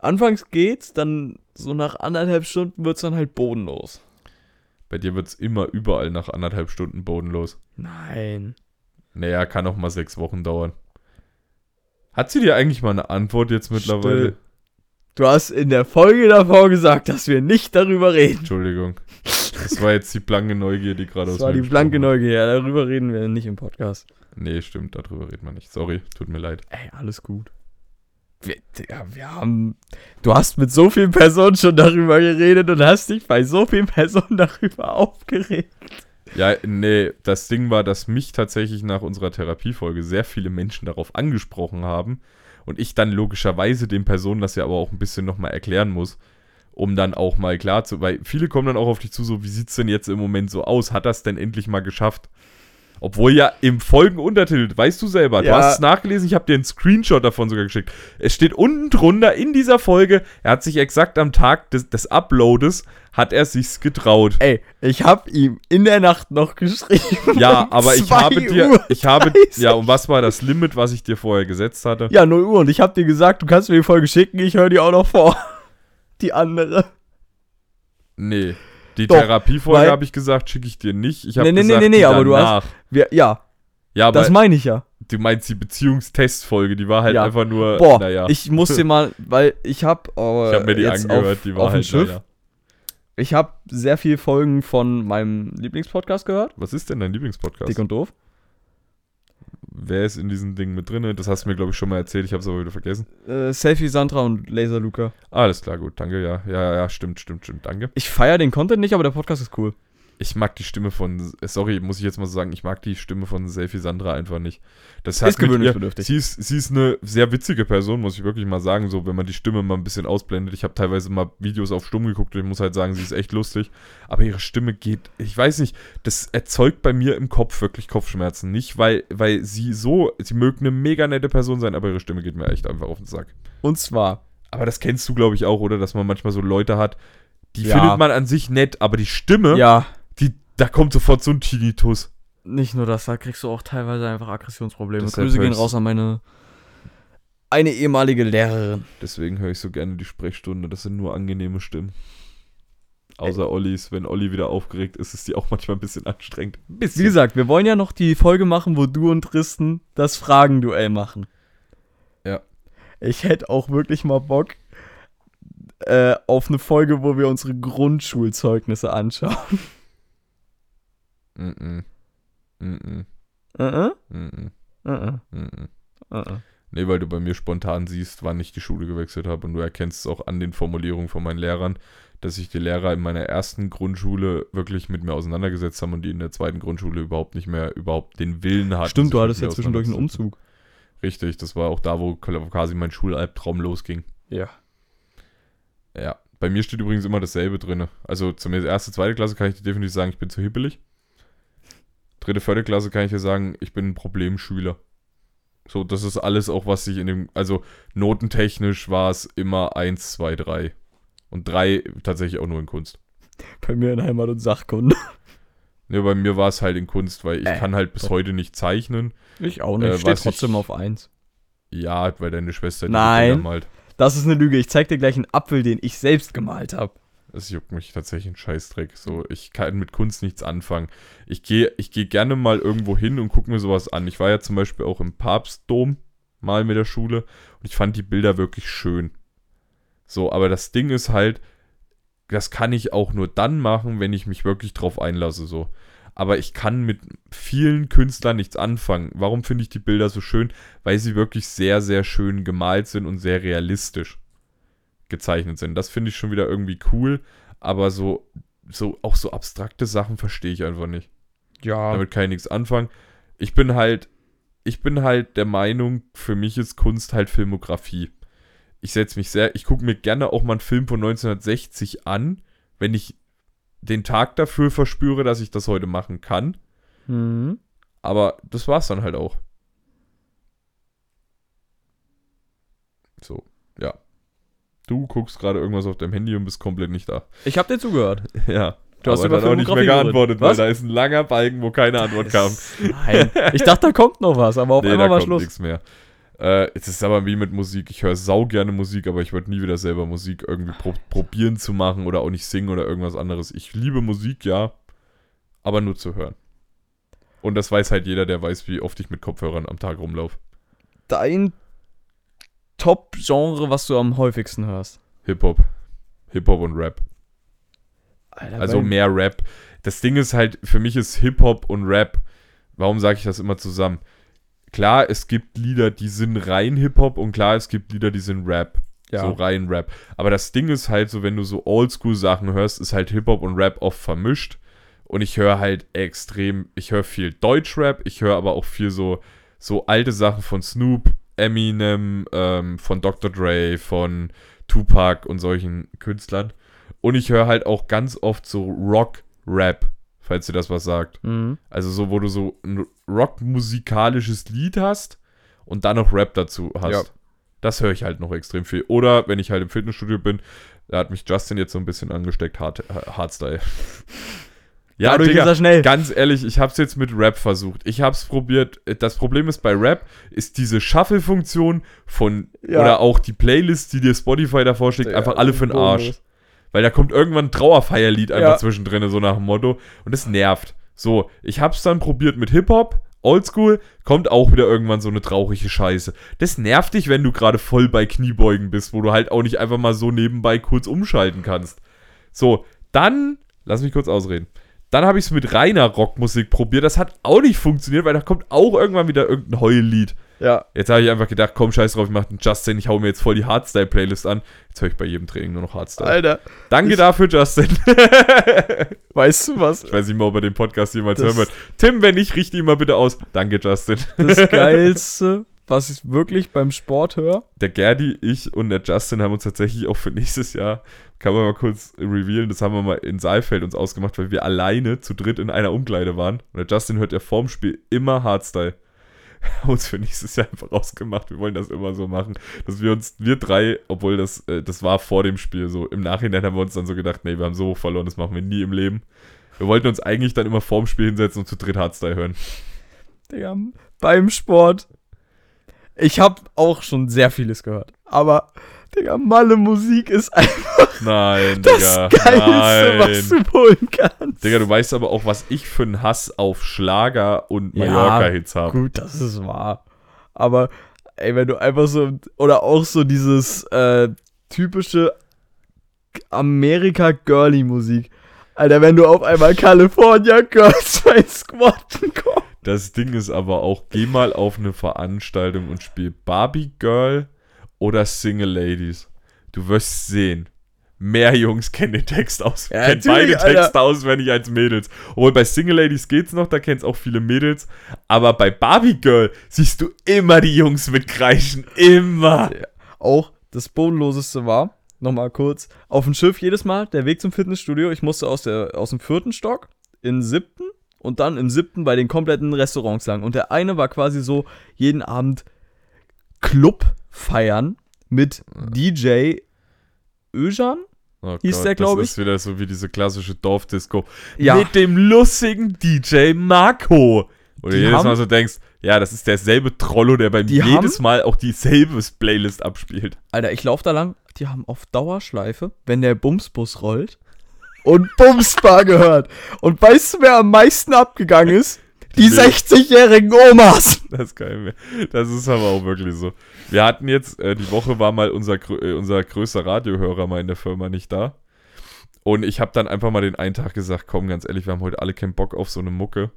anfangs geht's, dann so nach anderthalb Stunden wird's dann halt bodenlos. Bei dir wird es immer überall nach anderthalb Stunden bodenlos. Nein. Naja, kann auch mal sechs Wochen dauern. Hat sie dir eigentlich mal eine Antwort jetzt mittlerweile? Still. Du hast in der Folge davor gesagt, dass wir nicht darüber reden. Entschuldigung. Das war jetzt die blanke Neugier, die gerade aus Das war die blanke. Neugier. Ja, darüber reden wir nicht im Podcast. Nee, stimmt, darüber redet man nicht. Sorry, tut mir leid. Ey, alles gut. Wir, ja, wir haben. Du hast mit so vielen Personen schon darüber geredet und hast dich bei so vielen Personen darüber aufgeregt. Ja, nee, das Ding war, dass mich tatsächlich nach unserer Therapiefolge sehr viele Menschen darauf angesprochen haben und ich dann logischerweise den Personen das ja aber auch ein bisschen nochmal erklären muss. um dann auch mal klar zu, weil viele kommen dann auch auf dich zu, so, wie sieht's denn jetzt im Moment so aus? Hat das denn endlich mal geschafft? Obwohl ja im Folgenuntertitel, weißt du selber, du Ja. hast es nachgelesen, ich habe dir einen Screenshot davon sogar geschickt. Es steht unten drunter in dieser Folge, er hat sich exakt am Tag des, des Uploades, hat er sich's getraut. Ey, ich hab ihm in der Nacht noch geschrieben. Ja, aber ich 2 habe dir, Uhr ich habe, 30. ja, und was war das Limit, was ich dir vorher gesetzt hatte? Ja, 0 Uhr. Und ich hab dir gesagt, du kannst mir die Folge schicken, ich höre die auch noch vor. Die andere. Nee. Die Doch, Therapiefolge habe ich gesagt, schicke ich dir nicht. Ich habe Nee, nee, nee, gesagt, nee, nee, die aber du hast-. Wir, ja, Ja, aber das meine ich ja. du meinst die Beziehungstestfolge, die war halt Ja. einfach nur, Boah, naja. ich muss dir mal, weil ich hab, äh, Ich habe mir die angehört, auf, die war halt, Schiff, naja. ich habe sehr viele Folgen von meinem Lieblingspodcast gehört, Was ist denn dein Lieblingspodcast? Dick und Doof. Wer ist in diesen Dingen mit drin? Das hast du mir, glaube ich, schon mal erzählt, ich habe es aber wieder vergessen. Äh, Selfie Sandra und Laser Luca. Alles klar, gut, danke, ja. Ja, ja, stimmt, stimmt, stimmt, danke. Ich feiere den Content nicht, aber der Podcast ist cool. Ich mag die Stimme von, äh, sorry, muss ich jetzt mal so sagen, ich mag die Stimme von Selfie Sandra einfach nicht. Das Ist gewöhnungsbedürftig. Sie ist, sie ist eine sehr witzige Person, muss ich wirklich mal sagen, so wenn man die Stimme mal ein bisschen ausblendet. Ich habe teilweise mal Videos auf Stumm geguckt und ich muss halt sagen, sie ist echt lustig. Aber ihre Stimme geht, ich weiß nicht, das erzeugt bei mir im Kopf wirklich Kopfschmerzen. Nicht, weil, weil sie so, sie mögen eine mega nette Person sein, aber ihre Stimme geht mir echt einfach auf den Sack. Und zwar, Aber das kennst du, glaube ich, auch, oder? Dass man manchmal so Leute hat, die Ja. findet man an sich nett, aber die Stimme, ja, da kommt sofort so ein Tinnitus. nicht nur das, da kriegst du auch teilweise einfach Aggressionsprobleme. Deshalb Grüße gehen raus an meine eine ehemalige Lehrerin. Deswegen höre ich so gerne die Sprechstunde. Das sind nur angenehme Stimmen. Außer Ollis. Wenn Olli wieder aufgeregt ist, ist die auch manchmal ein bisschen anstrengend. Ein Wie bisschen. gesagt, wir wollen ja noch die Folge machen, wo du und Tristan das Fragenduell machen. Ja. Ich hätte auch wirklich mal Bock äh, auf eine Folge, wo wir unsere Grundschulzeugnisse anschauen. Mm-mm. Mm-mm. Mm-mm. Mm-mm. äh, äh. Nee, weil du bei mir spontan siehst, wann ich die Schule gewechselt habe. Und du erkennst es auch an den Formulierungen von meinen Lehrern, dass sich die Lehrer in meiner ersten Grundschule wirklich mit mir auseinandergesetzt haben und die in der zweiten Grundschule überhaupt nicht mehr, überhaupt den Willen hatten. Stimmt, du hattest ja zwischendurch einen. Umzug. Richtig, das war auch da, wo quasi mein Schulalbtraum losging. Ja. Ja, bei mir steht übrigens immer dasselbe drin. Also zumindest erste, zweite Klasse kann ich dir definitiv sagen, ich bin zu hippelig. Dritte, vierte Klasse kann ich dir sagen, ich bin ein Problemschüler. So, das ist alles auch, was sich in dem, also notentechnisch war es immer 1, 2, 3. Und 3 tatsächlich auch nur in Kunst. Bei mir in Heimat und Sachkunde. Ne, bei mir war es halt in Kunst, weil ich Äh, kann halt bis doch. heute nicht zeichnen. Ich auch Äh, nicht. Steht was trotzdem ich- auf 1. Ja, weil deine Schwester die Nein. Malt. Das ist eine Lüge. Ich zeig dir gleich einen Apfel, den ich selbst gemalt habe. Es juckt mich tatsächlich ein Scheißdreck. So, ich kann mit Kunst nichts anfangen. Ich gehe ich geh gerne mal irgendwo hin und gucke mir sowas an. Ich war ja zum Beispiel auch im Papstdom mal mit der Schule und ich fand die Bilder wirklich schön. So, aber das Ding ist halt, das kann ich auch nur dann machen, wenn ich mich wirklich drauf einlasse. So. Aber ich kann mit vielen Künstlern nichts anfangen. Warum finde ich die Bilder so schön? Weil sie wirklich sehr, sehr schön gemalt sind und sehr realistisch gezeichnet sind. Das finde ich schon wieder irgendwie cool, aber so, so auch so abstrakte Sachen verstehe ich einfach nicht. Ja. Damit kann ich nichts anfangen. Ich bin halt, ich bin halt der Meinung, für mich ist Kunst halt Filmografie. Ich setze mich sehr, ich gucke mir gerne auch mal einen Film von 1960 an, wenn ich den Tag dafür verspüre, dass ich das heute machen kann. Mhm. Aber das war's dann halt auch. So, ja. Du guckst gerade irgendwas auf deinem Handy und bist komplett nicht da. Ich habe dir zugehört. Ja. Du hast aber über dann auch nicht mehr geantwortet, weil Was? da ist ein langer Balken, wo keine Antwort kam. Nein. Ich dachte, da kommt noch was, aber auf Nee, da einmal war kommt Schluss. nichts mehr. Äh, es ist aber wie mit Musik. Ich höre sau gerne Musik, aber ich würde nie wieder selber Musik irgendwie pro probieren zu machen oder auch nicht singen oder irgendwas anderes. Ich liebe Musik, ja, aber nur zu hören. Und das weiß halt jeder, der weiß, wie oft ich mit Kopfhörern am Tag rumlaufe. Dein Top-Genre, was du am häufigsten hörst. Hip-Hop. Hip-Hop und Rap. Alter, Also mehr Rap. Das Ding ist halt, für mich ist Hip-Hop und Rap, warum sage ich das immer zusammen? Klar, es gibt Lieder, die sind rein Hip-Hop und klar, es gibt Lieder, die sind Rap. Ja. So rein Rap. Aber das Ding ist halt so, wenn du so Oldschool-Sachen hörst, ist halt Hip-Hop und Rap oft vermischt. Und ich höre halt extrem, ich höre viel Deutsch-Rap, ich höre aber auch viel so, so alte Sachen von Snoop, Eminem, ähm, von Dr. Dre, von Tupac und solchen Künstlern. Und ich höre halt auch ganz oft so Rock-Rap, falls dir das was sagt. Mhm. Also so, wo du so ein rockmusikalisches Lied hast und dann noch Rap dazu hast. Ja. Das höre ich halt noch extrem viel. Oder wenn ich halt im Fitnessstudio bin, da hat mich Justin jetzt so ein bisschen angesteckt, Hard, Hardstyle. Ja, Dadurch Digga, ist er schnell. ganz ehrlich, ich hab's jetzt mit Rap versucht. Ich hab's probiert. Das Problem ist bei Rap, ist diese Shuffle-Funktion von, Ja. oder auch die Playlist, die dir Spotify davor schlägt, Digga, einfach alle für den. Arsch. Weil da kommt irgendwann ein Trauerfeierlied einfach Ja. zwischendrin, so nach dem Motto. Und das nervt. So, ich hab's dann probiert mit Hip-Hop, Oldschool, kommt auch wieder irgendwann so eine traurige Scheiße. Das nervt dich, wenn du gerade voll bei Kniebeugen bist, wo du halt auch nicht einfach mal so nebenbei kurz umschalten kannst. So, dann, lass mich kurz ausreden. Dann habe ich es mit reiner Rockmusik probiert. Das hat auch nicht funktioniert, weil da kommt auch irgendwann wieder irgendein Heullied. Ja. Jetzt habe ich einfach gedacht, komm, scheiß drauf, ich mache einen Justin, ich hau mir jetzt voll die Hardstyle-Playlist an. Jetzt höre ich bei jedem Training nur noch Hardstyle. Alter, Danke dafür, Justin. weißt du was? Ich weiß nicht mal, ob er den Podcast jemals Das- hören wird. Tim, wenn nicht, richte ihn mal bitte aus. Danke, Justin. Das Geilste, was ich wirklich beim Sport höre. Der Gerdi, ich und der Justin haben uns tatsächlich auch für nächstes Jahr, kann man mal kurz revealen, das haben wir mal in Saalfeld uns ausgemacht, weil wir alleine zu dritt in einer Umkleide waren. Und der Justin hört ja vorm Spiel immer Hardstyle. Wir haben uns für nächstes Jahr einfach ausgemacht. Wir wollen das immer so machen, dass wir uns, wir drei, obwohl das, äh, das war vor dem Spiel so, im Nachhinein haben wir uns dann so gedacht, nee, wir haben so hoch verloren, das machen wir nie im Leben. Wir wollten uns eigentlich dann immer vorm Spiel hinsetzen und zu dritt Hardstyle hören. Digga, beim Sport. Ich habe auch schon sehr vieles gehört. Aber, Digga, Malle Musik ist einfach Nein, das Digga. Geilste, was nein. du holen kannst. Digga, du weißt aber auch, was ich für einen Hass auf Schlager und Ja, Mallorca-Hits habe. Gut, das ist wahr. Aber, ey, wenn du einfach so, oder auch so dieses äh, typische Amerika-Girly-Musik. Alter, wenn du auf einmal California Girls beim Squatten kommst. Das Ding ist aber auch, geh mal auf eine Veranstaltung und spiel Barbie Girl oder Single Ladies. Du wirst sehen. Mehr Jungs kennen den Text aus. Ja, kennen beide natürlich, Alter. Texte auswendig als Mädels. Obwohl bei Single Ladies geht's noch, da kennst auch viele Mädels. Aber bei Barbie Girl siehst du immer die Jungs mitkreischen. Immer. Auch das Bodenloseste war, nochmal kurz, auf dem Schiff jedes Mal, der Weg zum Fitnessstudio, ich musste aus, der, aus dem vierten Stock in den siebten und dann im siebten bei den kompletten Restaurants lang. Und der eine war quasi so, jeden Abend Club feiern mit DJ Öjan. Oh Hieß der, glaub Das ich? ist wieder so wie diese klassische Dorfdisco. Ja. Mit dem lustigen DJ Marco. Wo du jedes haben- Mal so denkst, ja, das ist derselbe Trollo, der beim Die jedes haben- Mal auch dieselbe Playlist abspielt. Alter, ich laufe da lang, die haben auf Dauerschleife, wenn der Bumsbus rollt und Bumsbar gehört. Und weißt du, wer am meisten abgegangen ist? Die Bild. 60-jährigen Omas. Das ist geil. Das ist aber auch wirklich so. Wir hatten jetzt, äh, die Woche war mal unser, äh, unser größter Radiohörer mal in der Firma nicht da. Und ich habe dann einfach mal den einen Tag gesagt, komm, ganz ehrlich, wir haben heute alle keinen Bock auf so eine Mucke.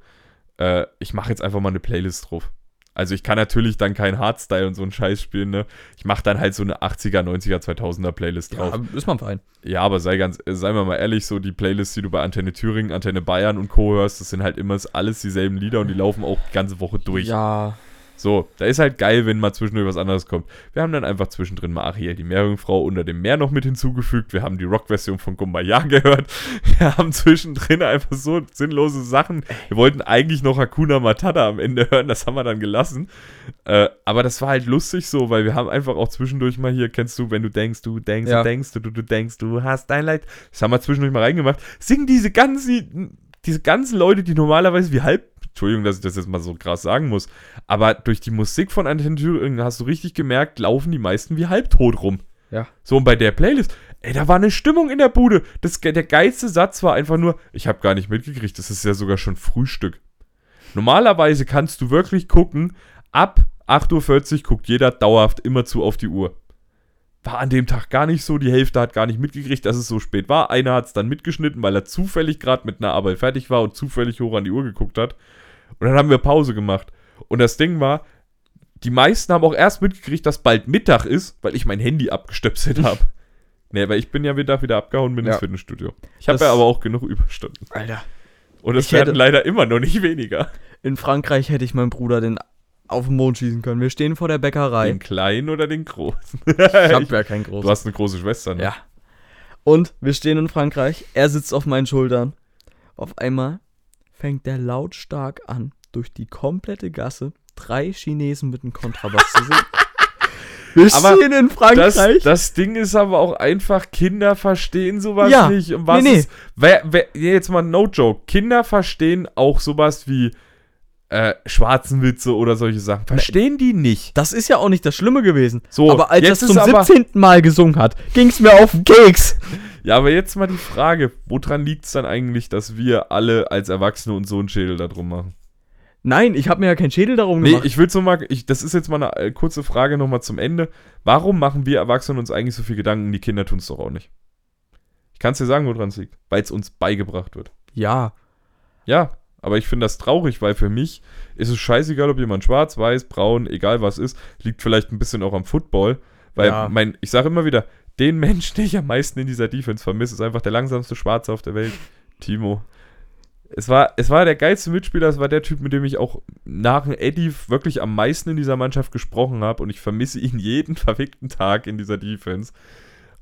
Äh, ich mache jetzt einfach mal eine Playlist drauf. Also ich kann natürlich dann kein Hardstyle und so einen Scheiß spielen, ne? Ich mache dann halt so eine 80er, 90er, 2000er Playlist drauf. Ja, ist man fein. Ja, aber sei ganz, äh, seien wir mal ehrlich, so die Playlists, die du bei Antenne Thüringen, Antenne Bayern und Co. hörst, das sind halt immer alles dieselben Lieder und die laufen auch die ganze Woche durch. Ja. So, da ist halt geil, wenn mal zwischendurch was anderes kommt. Wir haben dann einfach zwischendrin mal Ariel, die Meerjungfrau unter dem Meer noch mit hinzugefügt. Wir haben die Rockversion von Kumbaya gehört. Wir haben zwischendrin einfach so sinnlose Sachen. Wir wollten eigentlich noch Hakuna Matata am Ende hören, das haben wir dann gelassen. Äh, aber das war halt lustig so, weil wir haben einfach auch zwischendurch mal hier, kennst du, wenn du denkst, du denkst, Ja. du denkst, du, du denkst, du hast dein Leid. Das haben wir zwischendurch mal reingemacht. Singen diese ganzen, diese ganzen Leute, die normalerweise wie halb, Entschuldigung, dass ich das jetzt mal so krass sagen muss, aber durch die Musik von Thüringen hast du richtig gemerkt, laufen die meisten wie halbtot rum. Ja. So, und bei der Playlist, ey, da war eine Stimmung in der Bude. Das, der geilste Satz war einfach nur, ich habe gar nicht mitgekriegt, das ist ja sogar schon Frühstück. Normalerweise kannst du wirklich gucken, ab 8.40 Uhr guckt jeder dauerhaft immerzu auf die Uhr. War an dem Tag gar nicht so, die Hälfte hat gar nicht mitgekriegt, dass es so spät war. Einer hat es dann mitgeschnitten, weil er zufällig gerade mit einer Arbeit fertig war und zufällig hoch an die Uhr geguckt hat. Und dann haben wir Pause gemacht. Und das Ding war, die meisten haben auch erst mitgekriegt, dass bald Mittag ist, weil ich mein Handy abgestöpselt habe. nee, weil ich bin ja wieder, wieder abgehauen, bin Ja. ins Fitnessstudio. Ich habe ja aber auch genug Überstunden. Alter. Und es werden leider immer noch nicht weniger. In Frankreich hätte ich meinen Bruder den auf den Mond schießen können. Wir stehen vor der Bäckerei. Den kleinen oder den großen? Ich hab ja keinen du großen. hast eine große Schwester, ne? Ja. Und wir stehen in Frankreich, er sitzt auf meinen Schultern. Auf einmal fängt der lautstark an, durch die komplette Gasse drei Chinesen mit einem Kontrabass zu singen. Wir Aber in Das, Frankreich. das Ding ist aber auch einfach, Kinder verstehen sowas Ja. nicht. Und was Nee, nee. Ist, wer, wer, jetzt mal no joke. Kinder verstehen auch sowas wie äh, schwarzen Witze oder solche Sachen. Verstehen die nicht. das ist ja auch nicht das Schlimme gewesen. So, aber als er es zum aber- 17. Mal gesungen hat, ging es mir auf den Keks. Ja, aber jetzt mal die Frage, woran liegt es dann eigentlich, dass wir alle als Erwachsene uns so einen Schädel da drum machen? Nein, ich habe mir ja keinen Schädel darum Nee, gemacht. ich will so mal, ich, das ist jetzt mal eine äh, kurze Frage nochmal zum Ende. Warum machen wir Erwachsene uns eigentlich so viel Gedanken, die Kinder tun es doch auch nicht? Ich kann es dir sagen, woran es liegt. Weil es uns beigebracht wird. ja, Ja, aber ich finde das traurig, weil für mich ist es scheißegal, ob jemand schwarz, weiß, braun, egal was ist, liegt vielleicht ein bisschen auch am Football. Weil Ja. mein, ich sage immer wieder, den Menschen, den ich am meisten in dieser Defense vermisse, ist einfach der langsamste Schwarze auf der Welt, Timo. Es war, es war der geilste Mitspieler, es war der Typ, mit dem ich auch nach dem Eddie wirklich am meisten in dieser Mannschaft gesprochen habe und ich vermisse ihn jeden verfickten Tag in dieser Defense.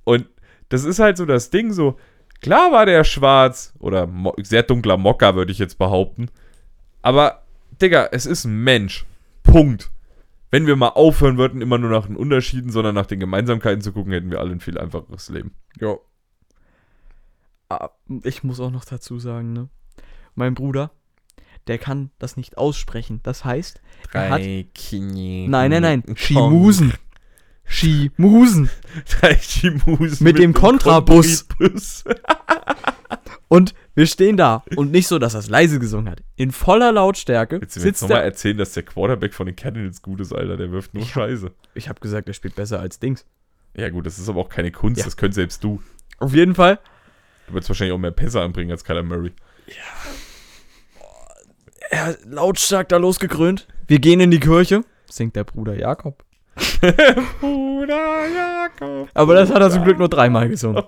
Und das ist halt so das Ding, so, klar war der schwarz oder sehr dunkler Mocker, würde ich jetzt behaupten. Aber, Digga, es ist ein Mensch. Punkt. Wenn wir mal aufhören würden, immer nur nach den Unterschieden, sondern nach den Gemeinsamkeiten zu gucken, hätten wir alle ein viel einfacheres Leben. Ja. Ah, Ich muss auch noch dazu sagen, ne? Mein Bruder, der kann das nicht aussprechen. Das heißt, er hat. Knie. Nein, nein, nein. Schimusen. Schimusen. Drei Chimusen Mit dem einem Kontrabus. Kontrabus. Und wir stehen da. Und nicht so, dass er es leise gesungen hat. In voller Lautstärke Willst du mir jetzt nochmal er. erzählen, dass der Quarterback von den Cardinals gut ist, Alter? Der wirft nur Ich hab- Scheiße. Ich habe gesagt, er spielt besser als Dings. Ja gut, das ist aber auch keine Kunst, Ja. das könnt selbst du. Auf jeden Fall. Du würdest wahrscheinlich auch mehr Pässe anbringen als Kyler Murray. Er hat lautstark da losgekrönt. Wir gehen in die Kirche. Singt der Bruder Jakob. Bruder Jakob. Aber das hat er zum Glück nur dreimal gesungen.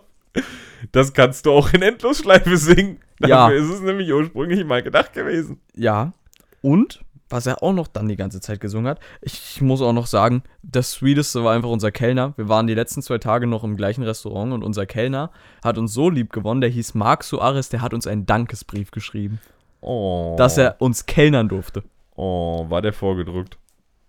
Das kannst du auch in Endlosschleife singen. Ja. Dafür ist es nämlich ursprünglich mal gedacht gewesen. Ja. Und, was er auch noch dann die ganze Zeit gesungen hat, ich muss auch noch sagen, das Sweeteste war einfach unser Kellner. Wir waren die letzten zwei Tage noch im gleichen Restaurant und unser Kellner hat uns so lieb gewonnen, der hieß Marc Suarez, der hat uns einen Dankesbrief geschrieben, Oh. dass er uns kellnern durfte. Oh, war der vorgedruckt?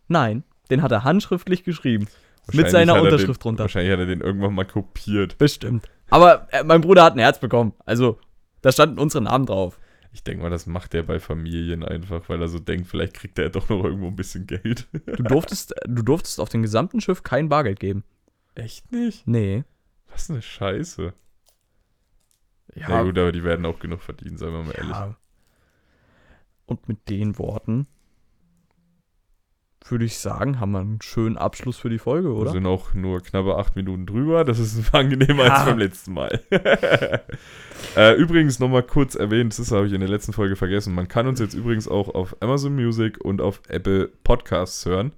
Nein, den hat er handschriftlich geschrieben. Mit seiner er Unterschrift den, drunter. Wahrscheinlich hat er den irgendwann mal kopiert. Bestimmt. Aber äh, mein Bruder hat ein Herz bekommen. Also, da standen unsere Namen drauf. Ich denke mal, das macht er bei Familien einfach, weil er so denkt, vielleicht kriegt er doch noch irgendwo ein bisschen Geld. Du durftest, du durftest auf dem gesamten Schiff kein Bargeld geben. Echt nicht? Nee. Was eine Scheiße. Ja, Ja, gut, aber die werden auch genug verdienen, seien wir mal ehrlich. Ja. Und mit den Worten würde ich sagen, haben wir einen schönen Abschluss für die Folge, Wir oder? sind auch nur knappe acht Minuten drüber. Das ist angenehmer Ja. als beim letzten Mal. äh, übrigens nochmal kurz erwähnt, das habe ich in der letzten Folge vergessen. Man kann uns jetzt übrigens auch auf Amazon Music und auf Apple Podcasts hören.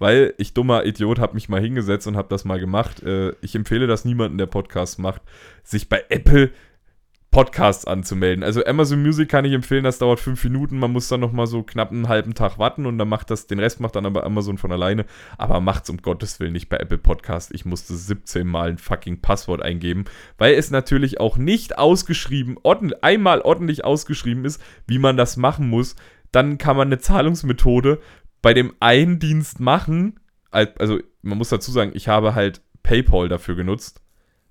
Weil ich dummer Idiot habe mich mal hingesetzt und habe das mal gemacht. Äh, ich empfehle das niemandem, der Podcasts macht, sich bei Apple Podcasts anzumelden. Also Amazon Music kann ich empfehlen, das dauert fünf Minuten. Man muss dann noch mal so knapp einen halben Tag warten und dann macht das, den Rest macht dann aber Amazon von alleine. Aber macht's um Gottes Willen nicht bei Apple Podcast. Ich musste 17 Mal ein fucking Passwort eingeben, weil es natürlich auch nicht ausgeschrieben, ordn einmal ordentlich ausgeschrieben ist, wie man das machen muss. Dann kann man eine Zahlungsmethode bei dem einen Dienst machen. Al- Also man muss dazu sagen, ich habe halt PayPal dafür genutzt,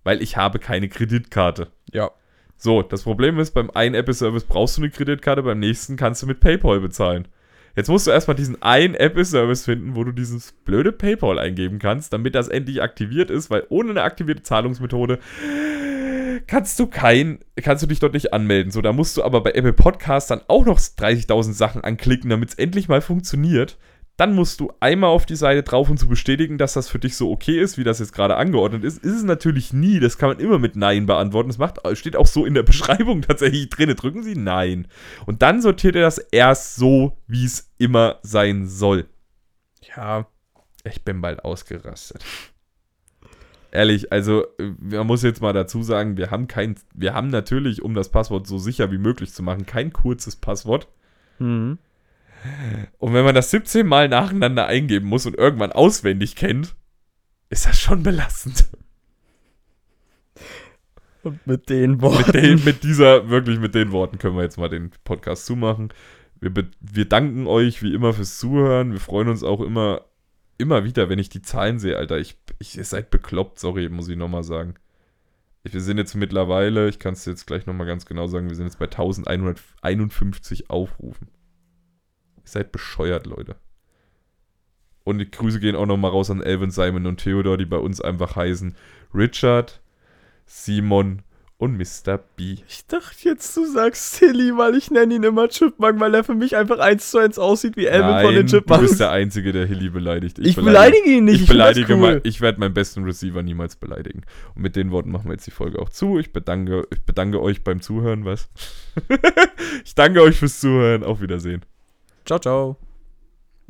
weil ich habe keine Kreditkarte. Ja. So, das Problem ist, beim einen Apple-Service brauchst du eine Kreditkarte, beim nächsten kannst du mit PayPal bezahlen. Jetzt musst du erstmal diesen einen Apple-Service finden, wo du dieses blöde PayPal eingeben kannst, damit das endlich aktiviert ist, weil ohne eine aktivierte Zahlungsmethode kannst du kein, kannst du dich dort nicht anmelden. So, da musst du aber bei Apple Podcast dann auch noch 30.000 Sachen anklicken, damit es endlich mal funktioniert. Dann musst du einmal auf die Seite drauf, um zu bestätigen, dass das für dich so okay ist, wie das jetzt gerade angeordnet ist. Ist es natürlich nie. Das kann man immer mit Nein beantworten. Das macht, steht auch so in der Beschreibung tatsächlich drin. Drücken Sie Nein. Und dann sortiert er das erst so, wie es immer sein soll. Ja. Ich bin bald ausgerastet. Ehrlich, also man muss jetzt mal dazu sagen, wir haben kein, wir haben natürlich, um das Passwort so sicher wie möglich zu machen, kein kurzes Passwort. Mhm. Und wenn man das 17 Mal nacheinander eingeben muss und irgendwann auswendig kennt, ist das schon belastend. Und mit den Worten. mit, den, mit dieser, wirklich mit den Worten können wir jetzt mal den Podcast zumachen. Wir, wir danken euch wie immer fürs Zuhören. Wir freuen uns auch immer, immer wieder, wenn ich die Zahlen sehe, Alter. Ich, ich, ihr seid bekloppt, sorry, muss ich nochmal sagen. Wir sind jetzt mittlerweile, ich kann es jetzt gleich nochmal ganz genau sagen, wir sind jetzt bei 1151 Aufrufen. Ihr seid bescheuert, Leute. Und die Grüße gehen auch nochmal raus an Elvin, Simon und Theodor, die bei uns einfach heißen Richard, Simon und Mr. B. Ich dachte jetzt, du sagst Silly, weil ich nenne ihn immer Chipmunk, weil er für mich einfach eins zu eins aussieht wie Elvin von den du Chipmunks. bist der Einzige, der Hilly beleidigt. ich beleidige ihn nicht. Ich beleidige cool. mal, ich werde meinen besten Receiver niemals beleidigen. Und mit den Worten machen wir jetzt die Folge auch zu. Ich bedanke, ich bedanke euch beim Zuhören, was? ich danke euch fürs Zuhören. Auf Wiedersehen. Ciao, ciao.